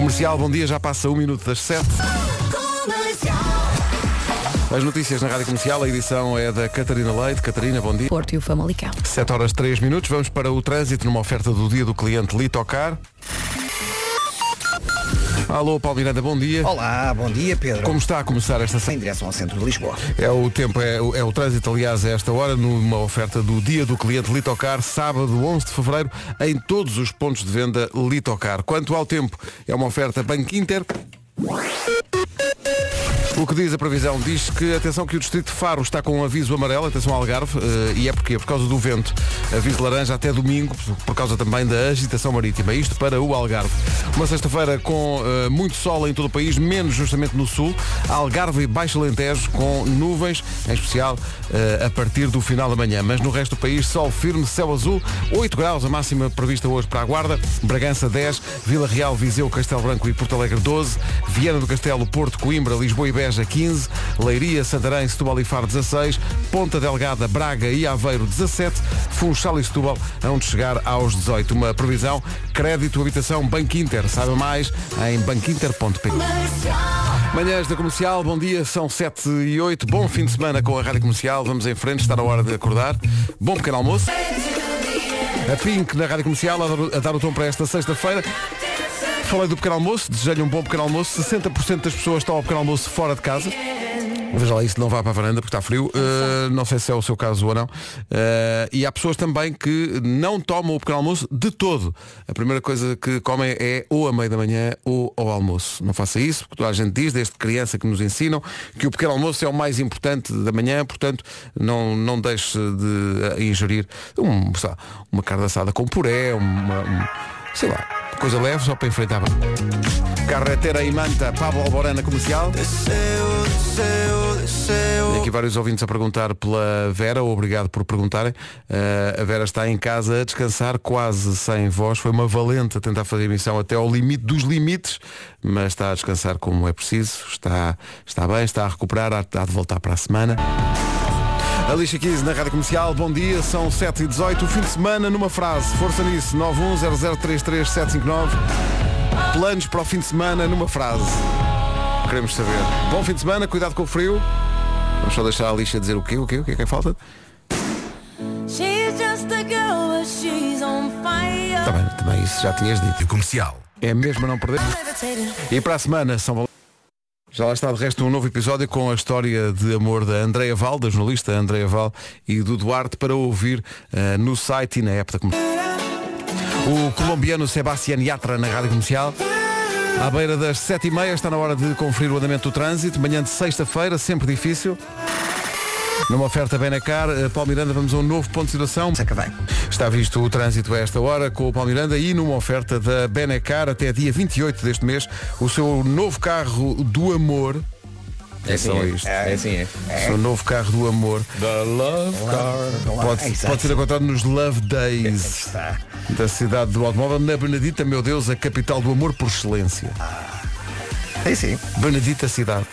Comercial, bom dia, já passa um minuto das sete. As notícias na Rádio Comercial, a edição é da Catarina Leite. Catarina, bom dia. Porto e o Famalicão. 7 horas 3 minutos, vamos para o trânsito numa oferta do dia do cliente Litocar. Alô, Paulo Miranda, bom dia. Olá, bom dia Pedro. Como está a começar esta Em semana? direção ao centro de Lisboa. É o tempo, é, o- é o trânsito, aliás, a esta hora, numa oferta do dia do cliente Litocar, sábado 11 de fevereiro, em todos os pontos de venda Litocar. Quanto ao tempo, é uma oferta Banco Inter. O que diz a previsão? Diz que, atenção, que o Distrito de Faro está com um aviso amarelo, atenção ao Algarve, eh, e é porque Por causa do vento. Aviso laranja até domingo, por causa também da agitação marítima. Isto para o Algarve. Uma sexta-feira com eh, muito sol em todo o país, menos justamente no sul. Algarve e Baixo Alentejo com nuvens, em especial eh, a partir do final da manhã. Mas no resto do país, sol firme, céu azul, 8 graus, a máxima prevista hoje para a Guarda, Bragança 10, Vila Real, Viseu, Castelo Branco e Porto Alegre 12, Viana do Castelo, Porto, Coimbra, Lisboa e Beja 15, Leiria, Santarém, Setúbal e Faro 16, Ponta Delgada, Braga e Aveiro 17, Funchal e Setúbal onde chegar aos 18. Uma previsão, crédito, habitação, Banco Inter. Saiba mais em banquinter.pt. Manhãs da Comercial, bom dia, são 7 e 8, bom fim de semana com a Rádio Comercial, vamos em frente, está na hora de acordar. Bom pequeno almoço. A Pink na Rádio Comercial a dar o tom para esta sexta-feira. Falei do pequeno almoço, desejo-lhe um bom pequeno almoço. 60% das pessoas estão ao pequeno almoço fora de casa. Veja lá, isso não vá para a varanda porque está frio. Uh, não sei se é o seu caso ou não. Uh, e há pessoas também que não tomam o pequeno almoço de todo. A primeira coisa que comem é ou a meio da manhã ou ao almoço. Não faça isso, porque toda a gente diz, desde criança que nos ensinam, que o pequeno almoço é o mais importante da manhã, portanto, não, não deixe de ingerir um, lá, uma carne assada com puré, uma, um- sei lá, coisa leve só para enfrentar. Carretera e Manta, Pablo Alborana Comercial. Tem aqui vários ouvintes a perguntar pela Vera, obrigado por perguntarem. Eh, a Vera está em casa a descansar, quase sem voz. Foi uma valente a tentar fazer a emissão até ao limite dos limites, mas está a descansar como é preciso. Está, está bem, está a recuperar, há, há de voltar para a semana. Alicia Keys na Rádio Comercial, bom dia, são 7 e 18 o fim de semana numa frase, força nisso, 910033759, planos para o fim de semana numa frase, queremos saber. Bom fim de semana, cuidado com o frio, vamos só deixar a Alicia dizer o quê, o quê, o quê, o que é que falta? She's just a girl, but she's on fire. Está bem, também isso já tinhas dito. Comercial. É mesmo a não perder. E para a semana, São. Já lá está de resto um novo episódio com a história de amor da Andreia Val, da jornalista Andreia Val e do Duarte para ouvir eh, no site e na app da. O colombiano Sebastián Yatra na Rádio Comercial. À beira das sete e meia está na hora de conferir o andamento do trânsito. Manhã de sexta-feira, sempre difícil. Numa oferta Benacar, eh, Paulo Miranda, vamos a um novo ponto de situação. Seca bem. Está visto o trânsito a esta hora com o Paulo Miranda e numa oferta da Benacar até dia 28 deste mês, o seu novo carro do amor. É assim, só isto. É assim, é. O seu novo carro do amor. The Love Car. Pode, pode ser encontrado nos Love Days da cidade do automóvel, na Benedita, meu Deus, a capital do amor por excelência. Sim, sim. Benedita cidade.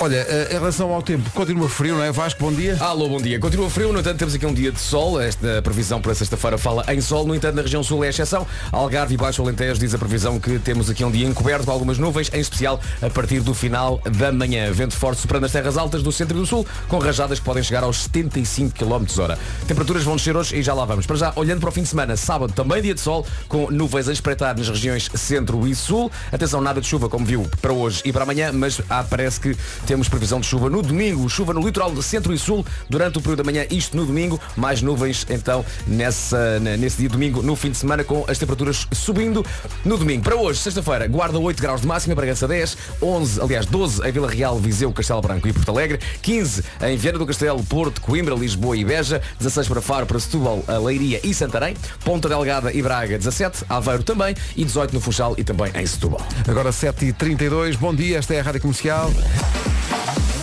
Olha, eh, em relação ao tempo, continua frio, não é? Vasco, bom dia. Alô, bom dia. Continua frio, no entanto temos aqui um dia de sol. Esta previsão para sexta-feira fala em sol, no entanto na região sul é exceção. Algarve e Baixo Alentejo diz a previsão que temos aqui um dia encoberto com algumas nuvens, em especial a partir do final da manhã. Vento forte soprando as terras altas do centro e do sul, com rajadas que podem chegar aos 75 km hora. Temperaturas vão descer hoje e já lá vamos. Para já, olhando para o fim de semana, sábado também dia de sol, com nuvens a espreitar nas regiões centro e sul. Atenção, nada de chuva, como viu, para hoje e para amanhã, mas ah, parece que temos previsão de chuva no domingo. Chuva no litoral do centro e sul durante o período da manhã, isto no domingo. Mais nuvens, então, nessa, nesse dia domingo, no fim de semana, com as temperaturas subindo no domingo. Para hoje, sexta-feira, Guarda 8 graus de máxima, Bragança 10, 11, aliás, 12 em Vila Real, Viseu, Castelo Branco e Porto Alegre, 15 em Viana do Castelo, Porto, Coimbra, Lisboa e Beja, 16 para Faro, para Setúbal, Leiria e Santarém, Ponta Delgada e Braga 17, Aveiro também e 18 no Funchal e também em Setúbal. Agora 7h32, bom dia, esta é a Rádio Comercial.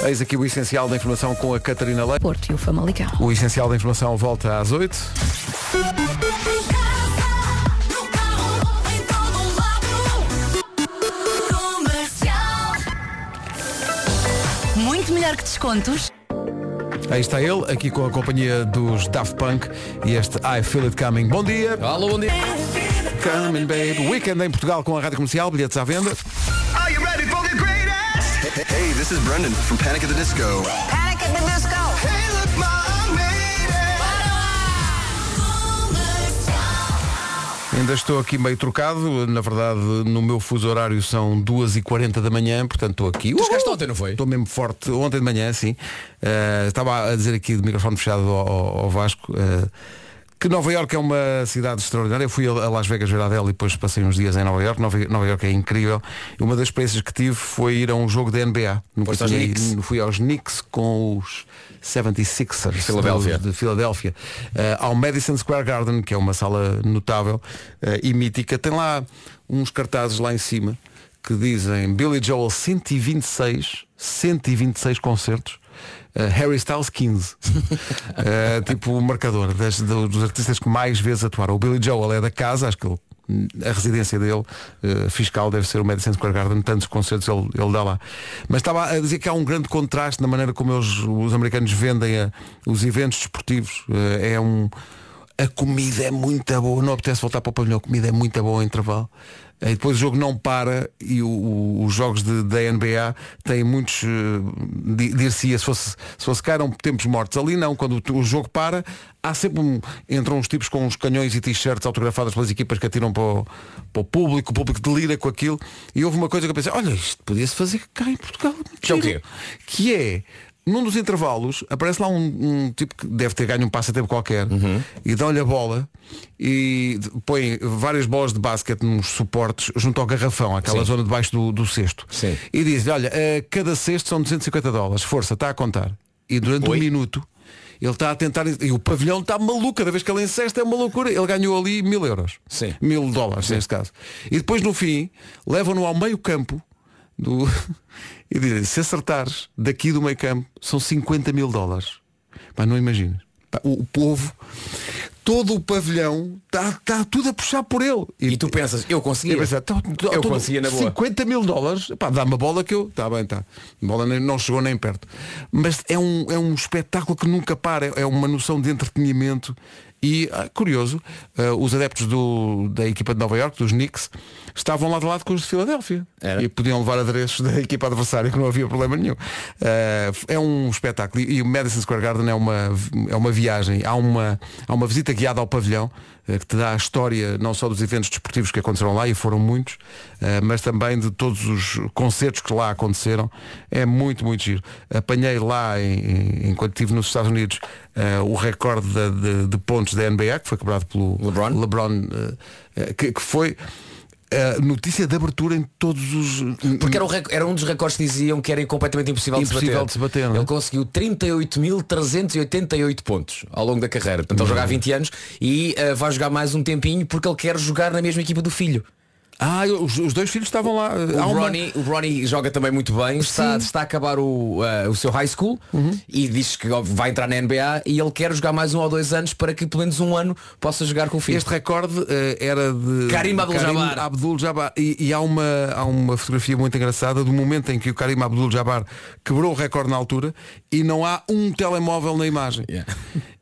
Eis aqui o essencial da informação com a Catarina Leite. Porto e o Famalicão. O essencial da informação volta às 8. No carro, em todo lado. Comercial. Muito melhor que descontos. Aí está ele, aqui com a companhia dos Daft Punk e este I Feel It Coming. Bom dia! Alô, bom dia. Coming Babe. Weekend em Portugal com a Rádio Comercial, bilhetes à venda. Are you ready for the greatest? Hey, this is Brendan from Panic at the Disco. Panic at the Disco. Hey, look, I made it. Ainda estou aqui meio trocado, na verdade no meu fuso horário são 2h40 da manhã, portanto estou aqui. Tu chegaste ontem, não foi? Estou mesmo forte, ontem de manhã, sim. Uh, estava a dizer aqui de microfone fechado ao, ao- ao Vasco. uh, que Nova York é uma cidade extraordinária. Eu fui a Las Vegas ver a dela e depois passei uns dias em Nova York. Nova, Nova York é incrível. E uma das experiências que tive foi ir a um jogo da NBA. Nunca aos Knicks? Fui aos Knicks com os 76ers Filadélfia. de Filadélfia eh, ao Madison Square Garden, que é uma sala notável eh, e mítica. Tem lá uns cartazes lá em cima que dizem Billy Joel 126, 126 concertos. Eh, Harry Styles 15 Eh, tipo o marcador das- do- dos artistas que mais vezes atuaram. O Billy Joel é da casa acho que ele a residência dele eh, fiscal deve ser o Madison Square Garden tantos concertos ele, ele dá lá. Mas estava a dizer que há um grande contraste na maneira como eles, os americanos vendem a- os eventos desportivos. Eh, é um a comida é muito boa. Não apetece voltar para o pavilhão a comida é muito boa ao intervalo. Eh, depois o jogo não para e o- o- os jogos de, da NBA têm muitos eh, di- dir-se-ia se fosse, se fosse cá eram tempos mortos. Ali não, quando o, o jogo para há sempre um, entram uns tipos com uns canhões e t-shirts autografadas pelas equipas que atiram para o, para o público, o público delira com aquilo. E houve uma coisa que eu pensei, olha isto podia-se fazer cá em Portugal. Que é o quê? que é num dos intervalos aparece lá um, um tipo que deve ter ganho um passatempo qualquer Uhum. e dão-lhe a bola e põe várias bolas de basquete nos suportes junto ao garrafão, aquela Sim. zona debaixo do, do cesto. Sim. E diz-lhe, olha, eh, cada cesto são 250 dólares, força, está a contar. E durante Oi? um minuto ele está a tentar, e o pavilhão está maluco, cada vez que ele encesta é uma loucura. Ele ganhou ali mil euros. Sim. Mil dólares neste caso. E depois no fim, levam-no ao meio campo do... e dizem, se acertares daqui do meio campo, são 50 mil dólares. Pá, não imaginas. Pá, o, o povo, todo o pavilhão, está tá tudo a puxar por ele. E tu pensas, eu conseguia. Eu pensei, "Então, então, Eu tudo- conseguia na boa. 50 mil dólares, pá, dá-me a bola que eu. Está bem, está. A bola nem- não chegou nem perto. Mas é um, é um espetáculo que nunca para, é uma noção de entretenimento. E, ah, curioso, ah, os adeptos do, da equipa de Nova York, dos Knicks, estavam lado a lado com os de Filadélfia. Era? E podiam levar adereços da equipa adversária, que não havia problema nenhum. Ah, é um espetáculo. E, o Madison Square Garden é uma, é uma viagem. Há uma, há uma visita guiada ao pavilhão que te dá a história não só dos eventos desportivos que aconteceram lá, e foram muitos, mas também de todos os concertos que lá aconteceram. É muito, muito giro. Apanhei lá, enquanto estive nos Estados Unidos, o recorde de, de- de pontos da NBA, que foi quebrado pelo LeBron? LeBron eh, eh, que, que foi a notícia de abertura em todos os. Porque era, rec- era um dos recordes que diziam que era completamente impossível, Impossível de de se se bater. bater, não é? Ele conseguiu 38.388 pontos ao longo da carreira. Portanto, ele joga há 20 anos e eh, vai jogar mais um tempinho porque ele quer jogar na mesma equipa do filho. Ah, os, os dois filhos estavam lá. O uma- Ronnie, o Ronnie joga também muito bem, está, está a acabar o, eh, o seu high school e diz que vai entrar na NBA e ele quer jogar mais um ou dois anos para que pelo menos um ano possa jogar com o filho. Este recorde eh, era de Karim Abdul-Jabbar. Abdul-Jabbar. E, e há, uma, há uma fotografia muito engraçada do momento em que o Karim Abdul-Jabbar quebrou o recorde na altura e não há um telemóvel na imagem. Yeah.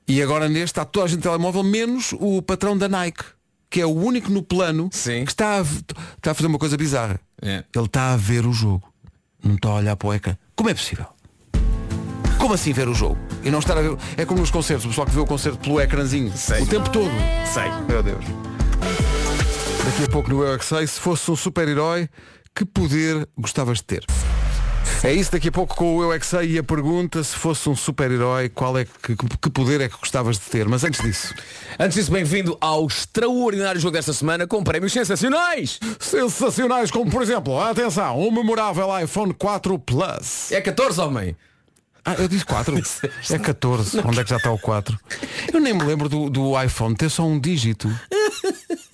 E agora neste está toda a gente telemóvel, menos o patrão da Nike, que é o único no plano Sim. que está a, está a fazer uma coisa bizarra. Yeah. Ele está a ver o jogo. Não está a olhar para o ecrã. Como é possível? Como assim ver o jogo? E não estar a ver. É como nos concertos, o pessoal que vê o concerto pelo ecrãzinho Sei. o tempo todo. Sei. Meu Deus. Daqui a pouco no Eu é que Sei, se fosse um super-herói, que poder gostavas de ter? É isso daqui a pouco com o Eu é que Sei e a pergunta, se fosse um super-herói, qual é que, que poder é que gostavas de ter? Mas antes disso, Antes disso, bem-vindo ao extraordinário jogo desta semana com prémios sensacionais. sensacionais como por exemplo, atenção, o memorável iPhone 4 Plus. É 14, homem. Ah, eu disse 4. É 14. Onde é que já está o 4? Eu nem me lembro do, do iPhone ter só um dígito.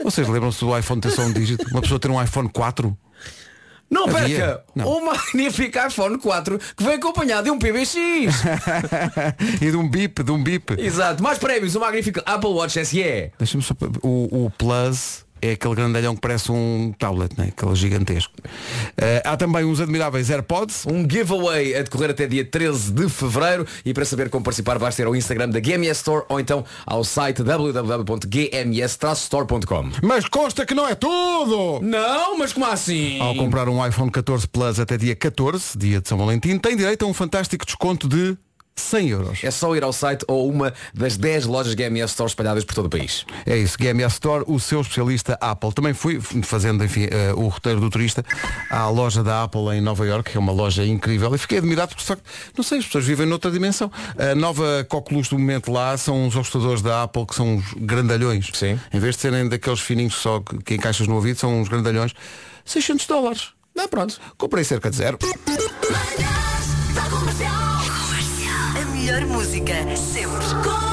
Vocês lembram-se do iPhone ter só um dígito? Uma pessoa ter um iPhone 4? Não Havia? perca Não. o magnífico iPhone 4 que vem acompanhado de um PBX. e de um bip, de um bip. Exato. Mais prémios, o magnífico Apple Watch SE. Deixa-me só. O, o Plus é aquele grandalhão que parece um tablet, né? aquele gigantesco. Eh, há também uns admiráveis AirPods. Um giveaway a decorrer até dia 13 de Fevereiro e para saber como participar basta ir ao Instagram da GMS Store ou então ao site www.gms-store.com Mas consta que não é tudo! Não, mas como assim? Ao comprar um iPhone 14 Plus até dia 14, dia de São Valentim, tem direito a um fantástico desconto de 100 euros. É só ir ao site ou uma das 10 lojas GMS Store espalhadas por todo o país. É isso, GMS Store, o seu especialista Apple. Também fui fazendo, enfim, eh, o roteiro do turista à loja da Apple em Nova York, que é uma loja incrível, e fiquei admirado porque, só que, não sei, as pessoas vivem noutra dimensão. A nova coqueluche do momento lá são os hostadores da Apple, que são uns grandalhões. Sim. Em vez de serem daqueles fininhos só que, que encaixas no ouvido, são uns grandalhões. 600 dólares. Ah, pronto. Comprei cerca de zero. Melhor música sempre.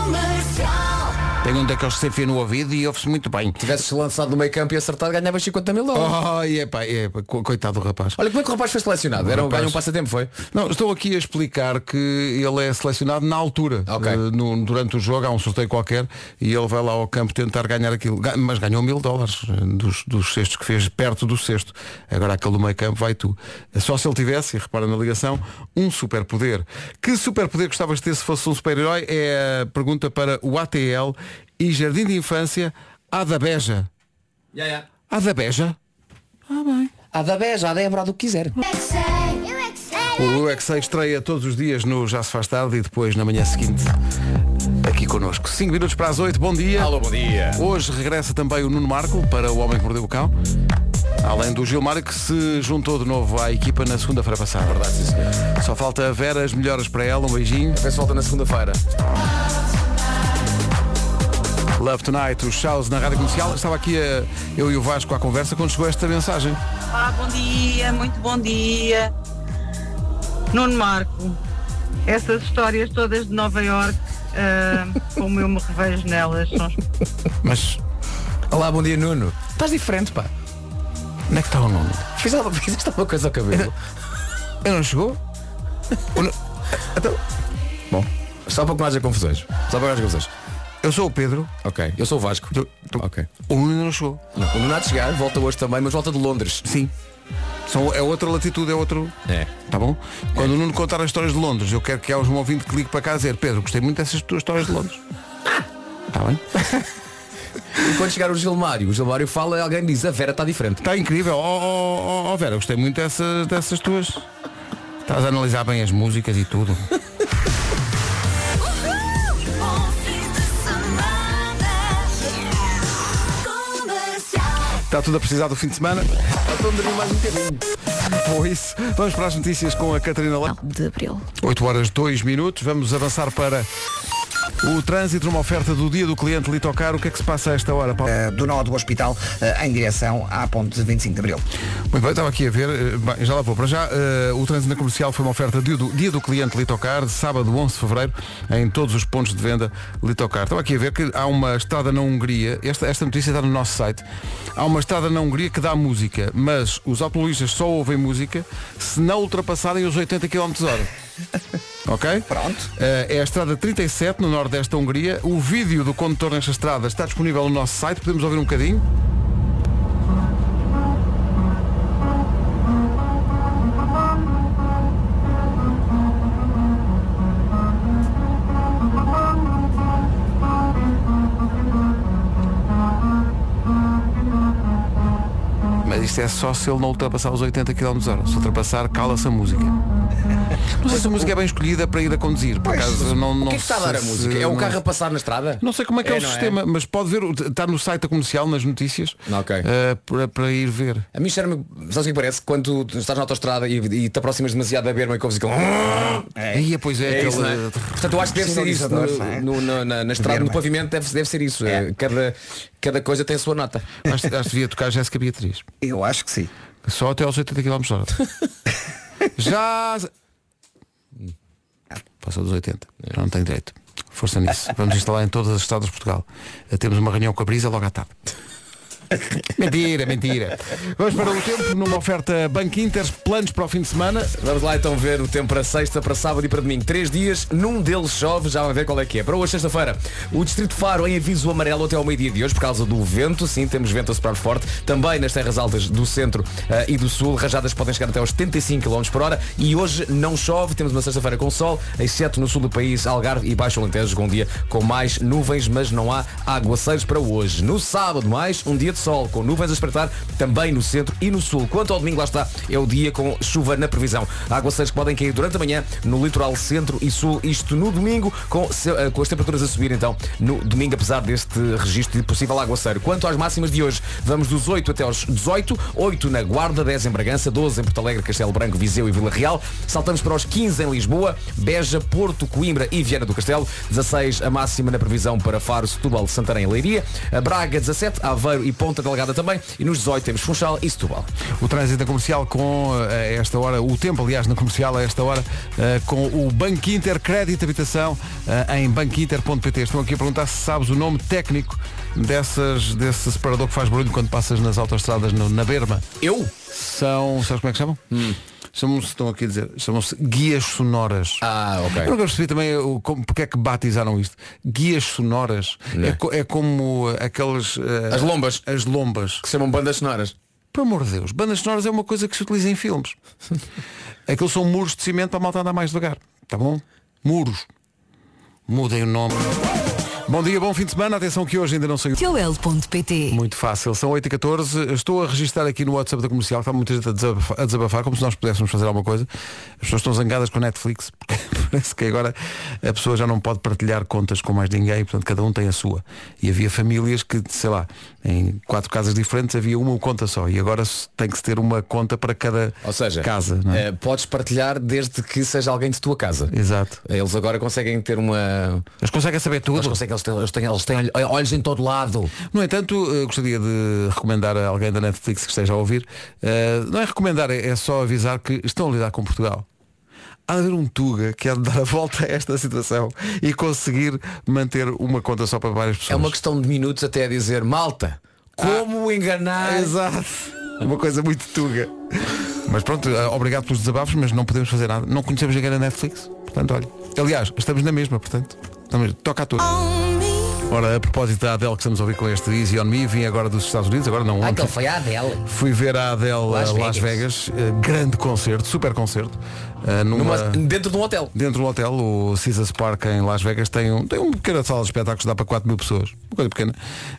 Tenho um daqueles que se enfia no ouvido e ouve-se muito bem. Tivesses lançado no meio campo e acertado, ganhavas 50 mil dólares. Ai, epá, epá, co- coitado do rapaz. Olha, como é que o rapaz foi selecionado? Era um rapaz- ganho um passatempo, foi? Não, estou aqui a explicar que ele é selecionado na altura. Ok. Eh, no- durante o jogo há um sorteio qualquer e ele vai lá ao campo tentar ganhar aquilo. Mas ganhou mil dólares eh, dos, dos cestos que fez perto do cesto. Agora aquele do meio campo vai tu. É Só se ele tivesse, e repara na ligação, um superpoder. Que superpoder gostavas de ter se fosse um super-herói? É a pergunta para o ATL e Jardim de Infância Ada Beja. Yeah, yeah. Ada Beja? A da Beja, a Débora, do que quiser. O Eu é que Sei estreia todos os dias no Já se faz tarde e depois na manhã seguinte aqui connosco. 5 minutos para as 8, bom dia. Alô, bom dia. Hoje regressa também o Nuno Marco para o Homem que Mordeu o Cão. Além do Gilmário que se juntou de novo à equipa na segunda-feira passada. Verdade, sim, senhor. Só falta a Vera, as melhoras para ela, um beijinho. Vê se volta na segunda-feira. Love Tonight, os shows na Rádio Comercial. Estava aqui a- eu e o Vasco à conversa quando chegou esta mensagem. Olá, bom dia, muito bom dia. Nuno Marco, essas histórias todas de Nova York, como eu me revejo nelas, são Mas Olá, bom dia, Nuno. Estás diferente, pá. onde é que está o Nuno? Fiz algo- Fizeste alguma coisa ao cabelo. Ele não chegou? O Nu- Então, Só para que não haja confusões. Só para que não haja confusões. Eu sou o Pedro. Ok, eu sou o Vasco. Tu- tu- Ok. O Nuno não chegou. Não, o Nuno há de chegar, volta hoje também, mas volta de Londres. Sim. São, é outra latitude, é outro. É. Tá bom? Quando o Nuno contar as histórias de Londres, eu quero que haja um ouvinte que ligue para cá dizer Pedro, gostei muito dessas tuas histórias de Londres. Está bem? E quando chegar o Gilmário, o Gilmário fala e alguém diz, a Vera está diferente. Está incrível. Oh, oh, oh, oh, Vera, gostei muito dessas, dessas tuas. Estás a analisar bem as músicas e tudo. Está tudo a precisar do fim de semana. Mais um bocadinho. Ou isso. Vamos para as notícias com a Catarina Leite. De abril. 8 horas 2 minutos. Vamos avançar para o trânsito, numa oferta do dia do cliente Litocar. O que é que se passa a esta hora, Paulo? Eh, do nó do hospital eh, em direção à ponte 25 de Abril. Muito bem, estava aqui a ver, eh, bem, já lá vou. Para já, o trânsito na comercial foi uma oferta dia do, dia do cliente Litocar, de sábado 11 de fevereiro, em todos os pontos de venda Litocar. Estava aqui a ver que há uma estrada na Hungria, esta, esta notícia está no nosso site, há uma estrada na Hungria que dá música, mas os automobilistas só ouvem música se não ultrapassarem os 80 km hora. Ok? Pronto. Eh, é a estrada 37, no nordeste da Hungria. O vídeo do condutor nesta estrada está disponível no nosso site, podemos ouvir um bocadinho. Mas isto é só se ele não ultrapassar os 80 km hora. Se ultrapassar, cala-se a música. Não sei se a música é bem escolhida para ir a conduzir. Por acaso, não, não O que é que está a dar a sei música? É o não- carro a passar na estrada? Não sei como é que é, É, o não é? sistema, mas pode ver, está no site da comercial, nas notícias, Ok. eh, para, para ir ver. A mim cheira-me, sabes o que parece? Quando tu estás na autostrada e, e te aproximas demasiado da berma e ouves aquele... Aí, pois é, É aquele. isso, não é? Portanto, eu acho que deve ser isso. No, não é? no- na- na, estrada, no pavimento, deve, deve ser isso. É, Cada, cada coisa tem a sua nota. Acho, acho que devia tocar Jéssica Beatriz. Eu acho que sim. Só até aos 80 km hora. Já. Passa dos 80. Já não tem direito. Força nisso. Vamos instalar em todas as estradas de Portugal. Eh, Temos uma reunião com a Brisa logo à tarde. mentira, mentira. Vamos para o tempo numa oferta Banco planos para o fim de semana. Vamos lá então ver o tempo para sexta, para sábado e para domingo. Três dias, num deles chove, já vai ver qual é que é. Para hoje, sexta-feira, o Distrito Faro em aviso amarelo até ao meio-dia de hoje por causa do vento. Sim, temos vento a soprar forte. Também nas terras altas do centro eh, e do sul, rajadas podem chegar até aos 75 km por hora. E hoje não chove, temos uma sexta-feira com sol, exceto no sul do país, Algarve e Baixo Alentejo, com um dia com mais nuvens, mas não há aguaceiros para hoje. No sábado, mais um dia de sol, com nuvens a espreitar também no centro e no sul. Quanto ao domingo, lá está, é o dia com chuva na previsão. Aguaceiros que podem cair durante a manhã no litoral centro e sul, isto no domingo, com, eh, com as temperaturas a subir então no domingo, apesar deste registro de possível aguaceiro. Quanto às máximas de hoje, vamos dos 8 até aos 18, 8 na Guarda, 10 em Bragança, 12 em Porto Alegre, Castelo Branco, Viseu e Vila Real. Saltamos para os 15 em Lisboa, Beja, Porto, Coimbra e Viana do Castelo. 16 a máxima na previsão para Faro, Setúbal, Santarém e Leiria. Braga 17, Aveiro e Ponta Delgada também. E nos 18 temos Funchal e Setúbal. O trânsito na comercial com eh, a esta hora, o tempo aliás na comercial a esta hora, eh, com o Banco Inter Crédito Habitação eh, em banquinter.pt. Estão aqui a perguntar se sabes o nome técnico dessas, desse separador que faz barulho quando passas nas autostradas no- na berma. Eu? São, sabes como é que chamam? Chamam-se, estão aqui a dizer, chamam-se guias sonoras. Ah, ok. Eu nunca percebi também o, como, porque é que batizaram isto. Guias sonoras. É, co- é como eh, As lombas. As lombas. Que se chamam bandas sonoras. Por amor de Deus, bandas sonoras é uma coisa que se utiliza em filmes. Aqueles são muros de cimento para a malta andar mais devagar. Tá bom? Muros. Mudem o nome. Bom dia, bom fim de semana. Atenção que hoje ainda não saiu. Joel.pt Muito fácil, são 8h14. Estou a registrar aqui no WhatsApp da comercial, está muita gente a desabafar, a desabafar, como se nós pudéssemos fazer alguma coisa. As pessoas estão zangadas com a Netflix, porque parece que agora a pessoa já não pode partilhar contas com mais ninguém, portanto cada um tem a sua. E havia famílias que, sei lá, em quatro casas diferentes havia uma conta só. E agora tem que se ter uma conta para cada Ou seja, casa. Não é? eh, podes partilhar desde que seja alguém de tua casa. Exato. Eles agora conseguem ter uma. Eles conseguem saber tudo. Eles conseguem, eles têm, eles têm, eles têm olhos em todo lado. No entanto, eh, gostaria de recomendar a alguém da Netflix que esteja a ouvir, eh, não é recomendar, é é só avisar que estão a lidar com Portugal. Há de haver um Tuga que há de dar a volta a esta situação e conseguir manter uma conta só para várias pessoas. É uma questão de minutos até a dizer, malta, como enganar. Exato. Uma coisa muito Tuga. Mas pronto, eh, obrigado pelos desabafos, mas não podemos fazer nada. Não conhecemos ninguém na Netflix. Portanto, olha. Aliás, estamos na mesma, portanto. Estamos, toca a tudo. Ora, a propósito da Adele que estamos a ouvir com este Easy On Me, vim agora dos Estados Unidos, agora não ontem. foi a Adele. Fui ver a Adele a Las Las Vegas. Vegas, eh, grande concerto, super concerto. eh, numa- Numa- dentro de um hotel. Dentro de um hotel, o Caesars Park em Las Vegas tem um, tem uma pequena sala de espetáculos, dá para 4 mil pessoas. Uma coisa pequena.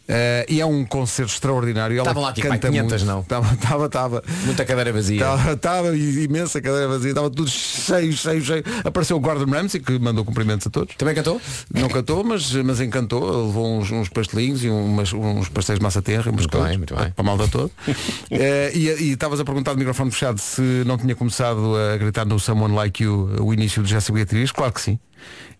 Eh, e é um concerto extraordinário. Ela Estavam lá, tipo, canta pai, 500 muito. não? Estava, estava, estava. Muita cadeira vazia. Estava, estava imensa cadeira vazia, estava tudo cheio, cheio, cheio. Apareceu o Gordon Ramsay que mandou cumprimentos a todos. Também cantou? Não cantou, mas, mas encantou. Levou uns, uns pastelinhos e umas, uns pastéis de massa terra, umas Muito bem, coisas, muito bem. para a malta toda. Eh, e estavas a perguntar do microfone fechado se não tinha começado a gritar no Someone Like You o início de Jéssica Beatriz. Claro que sim.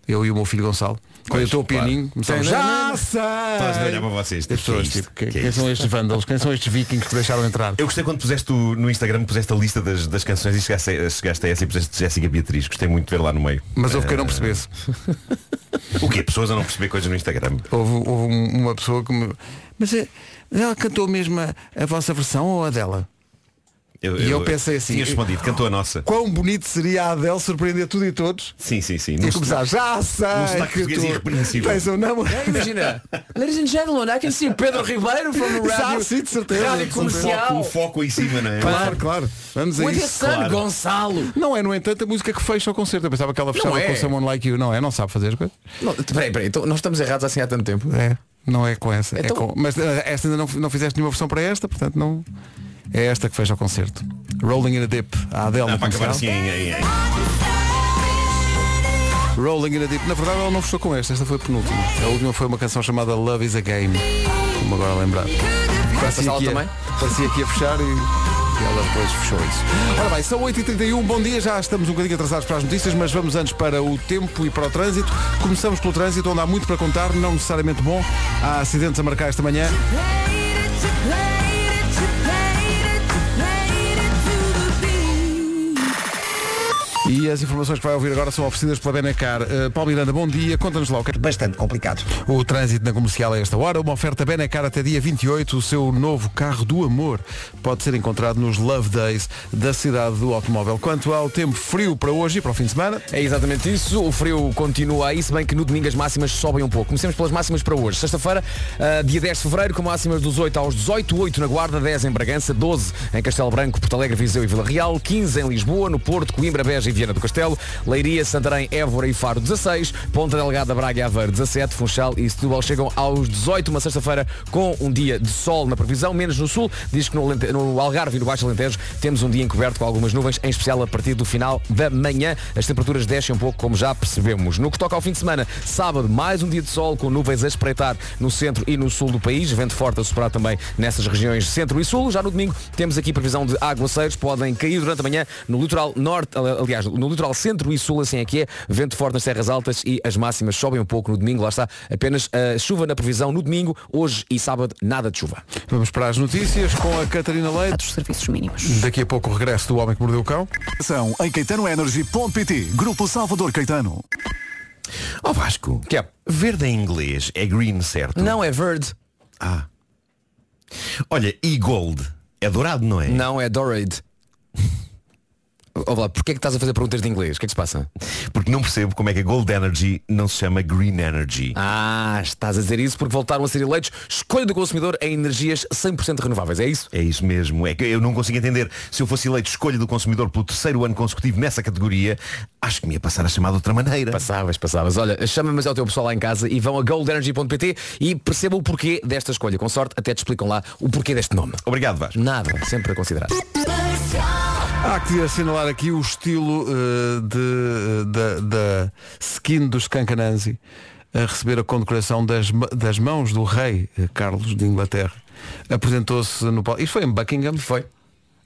Eu e o meu filho Gonçalo. Quando eu estou pianinho, começamos, já sei! Estás a olhar para vocês. Que é pessoas, isto? tipo, Que é quem isto? são estes vândalos? Quem são estes vikings que deixaram entrar? Eu gostei quando puseste no Instagram, puseste a lista das, das canções e chegaste a, chegaste a essa e puseste Jéssica Beatriz. Gostei muito de ver lá no meio. Mas houve quem não Eh, percebesse. O quê? Pessoas a não perceber coisas no Instagram. Houve, houve um- uma pessoa que me. Mas, eh, mas ela cantou mesmo a, a vossa versão ou a dela? Eu, E eu pensei assim, Tinha respondido, cantou a nossa. Quão bonito seria a Adele surpreender tudo e todos? Sim, sim, sim. E começar, já sei que tu irrepreensível. tens um namorado. Imagina, ladies and gentlemen, I can see Pedro Ribeiro from the Já, radio, sim, de certeza. rádio de Com o comercial. foco, o foco em cima, não é? Claro, claro. Vamos a With isso. son, Claro. Gonçalo. Não é, no entanto, a música que fecha o concerto. Eu pensava que ela fechava é. com Someone Like You. Não é, não sabe fazer as coisas. Não, peraí, peraí, então nós estamos errados assim há tanto tempo. É, não é com essa. Então- É com... Mas eh, esta ainda não, não fizeste nenhuma versão para esta, portanto não. É esta que fecha o concerto. Rolling in a Dip. A Adele no para acabar assim em- em- Rolling in a Deep. Na verdade ela não fechou com esta, esta foi a penúltima. A última foi uma canção chamada Love is a Game. Como agora lembrar. Parecia sala que, ia, também? parecia que ia fechar e, e ela depois fechou isso. Ora bem, são 8h31, bom dia, já estamos um bocadinho atrasados para as notícias, mas vamos antes para o tempo e para o trânsito. Começamos pelo trânsito, onde há muito para contar, não necessariamente bom. Há acidentes a marcar esta manhã. E as informações que vai ouvir agora são oferecidas pela Benacar. Uh, Paulo Miranda, bom dia. Conta-nos lá o que é Bastante complicado. o trânsito na comercial a esta hora. Uma oferta Benacar até dia 28. O seu novo carro do amor pode ser encontrado nos Love Days da cidade do automóvel. Quanto ao tempo frio para hoje e para o fim de semana, É exatamente isso, o frio continua aí, se bem que no domingo as máximas sobem um pouco. Comecemos pelas máximas para hoje. Sexta-feira, ah, dia 10 de fevereiro, com máximas dos 8 aos 18, 8 na Guarda, 10 em Bragança, 12 em Castelo Branco, Porto Alegre, Viseu e Vila Real, 15 em Lisboa, no Porto, Coimbra, Beja e Viana do Castelo, Leiria, Santarém, Évora e Faro 16, Ponta Delgada, Braga e Aveiro 17, Funchal e Setúbal chegam aos 18, uma sexta-feira com um dia de sol na previsão, menos no sul, diz que no, no Algarve e no Baixo Alentejo temos um dia encoberto com algumas nuvens, em especial a partir do final da manhã. As temperaturas descem um pouco, como já percebemos. No que toca ao fim de semana, sábado, mais um dia de sol com nuvens a espreitar no centro e no sul do país, vento forte a soprar também nessas regiões centro e sul. Já no domingo temos aqui previsão de aguaceiros, podem cair durante a manhã no litoral norte, ali- aliás, no litoral centro e sul, assim é que é, vento forte nas terras altas e as máximas sobem um pouco no domingo, lá está, apenas a chuva na previsão no domingo, hoje e sábado, nada de chuva. vamos para as notícias com a Catarina Leite. Dos serviços mínimos. Daqui a pouco o regresso do Homem que Mordeu o Cão. São em caetanoenergy.pt. Grupo Salvador Caetano. Ó Vasco, Que é? verde em inglês é green, certo? Não é verde, Ah. Olha, e gold é dourado, não é? não é Dorade. Olá, porquê é que estás a fazer perguntas de inglês? O que é que se passa? Porque não percebo como é que a Gold Energy não se chama Green Energy. Ah, estás a dizer isso porque voltaram a ser eleitos escolha do consumidor em energias 100% renováveis, é isso? É isso mesmo. É que eu não consigo entender. Se eu fosse eleito escolha do consumidor pelo terceiro ano consecutivo nessa categoria, acho que me ia passar a chamar de outra maneira. Passavas, passavas. Olha, chama mas ao teu pessoal lá em casa e vão a goldenergy.pt e percebam o porquê desta escolha. Com sorte, até te explicam lá o porquê deste nome. Obrigado, Vasco. Nada, sempre a considerar. Há que assinalar aqui o estilo eh, de, da, da skin dos Cancananzi a receber a condecoração das, das mãos do rei eh, Carlos de Inglaterra. Apresentou-se no palco. Isto foi em Buckingham? Foi.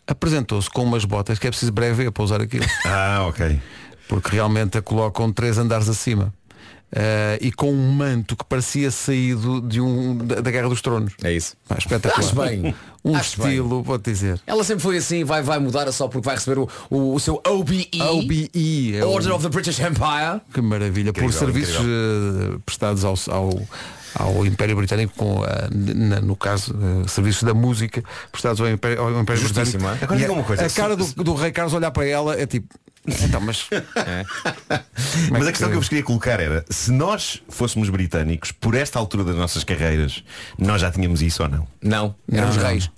Apresentou-se com umas botas que é preciso breve para usar aquilo. Ah, ok. Porque realmente a colocam três andares acima. Eh, e com um manto que parecia saído de um, da, da Guerra dos Tronos. É isso. Pá, espetacular. Acho bem. Um Acho bem. estilo, vou-te dizer. Ela sempre foi assim, vai, vai mudar só porque vai receber o, o, o seu OBE, OBE é o- Order of the British Empire. Que maravilha. Por Incrível, serviços eh, prestados ao, ao, ao Império Britânico, com, a- na- no caso, eh, serviços da música prestados ao Império, ao Império Justíssimo, Britânico. é? Agora diga a- uma coisa, A cara do, do Rei Carlos olhar para ela é tipo. Então, mas. Mas a questão que eu vos queria colocar era, se nós fôssemos britânicos, por esta altura das nossas carreiras, nós já tínhamos isso ou não? Não, éramos Não, reis.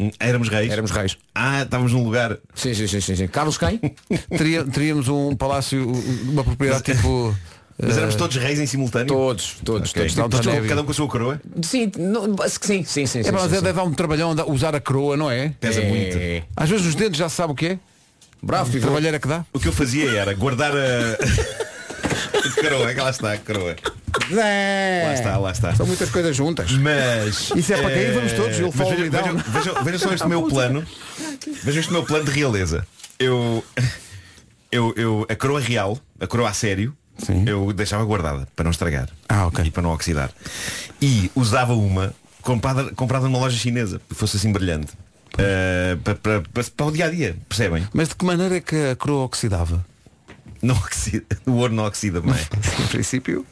Hum, Éramos reis? Éramos reis. Ah, estávamos num lugar. Sim, sim, sim, sim. sim. Carlos quem? Teria- teríamos um palácio, uma propriedade tipo. Mas éramos todos reis em simultâneo? Todos, todos, Ok. todos. Abbey. cada um com a sua coroa? Sim, não, sim, sim, sim, sim, É, mas sim, deve sim. dar um trabalhão andar- usar a coroa, não é? Pesa É. muito. Às vezes os dentes já se sabe o que é. Bravo, Que pivô. trabalheira que dá. O que eu fazia era guardar a. coroa, é que lá está a coroa. Lá está, lá está. São muitas coisas juntas. Mas. Isso é para cair, vamos todos, mas fall vejam, vejam, vejam, vejam só este meu plano. Vejam este meu plano de realeza. Eu, eu, eu. A coroa real, a coroa a sério, Sim. eu deixava guardada para não estragar. Ah, ok. E para não oxidar. E usava uma comprada, comprada numa loja chinesa, que fosse assim brilhante. Uh, para, para, para, para o dia a dia, percebem? Mas de que maneira é que a coroa oxidava? Não oxida, o ouro não oxida bem, Em princípio.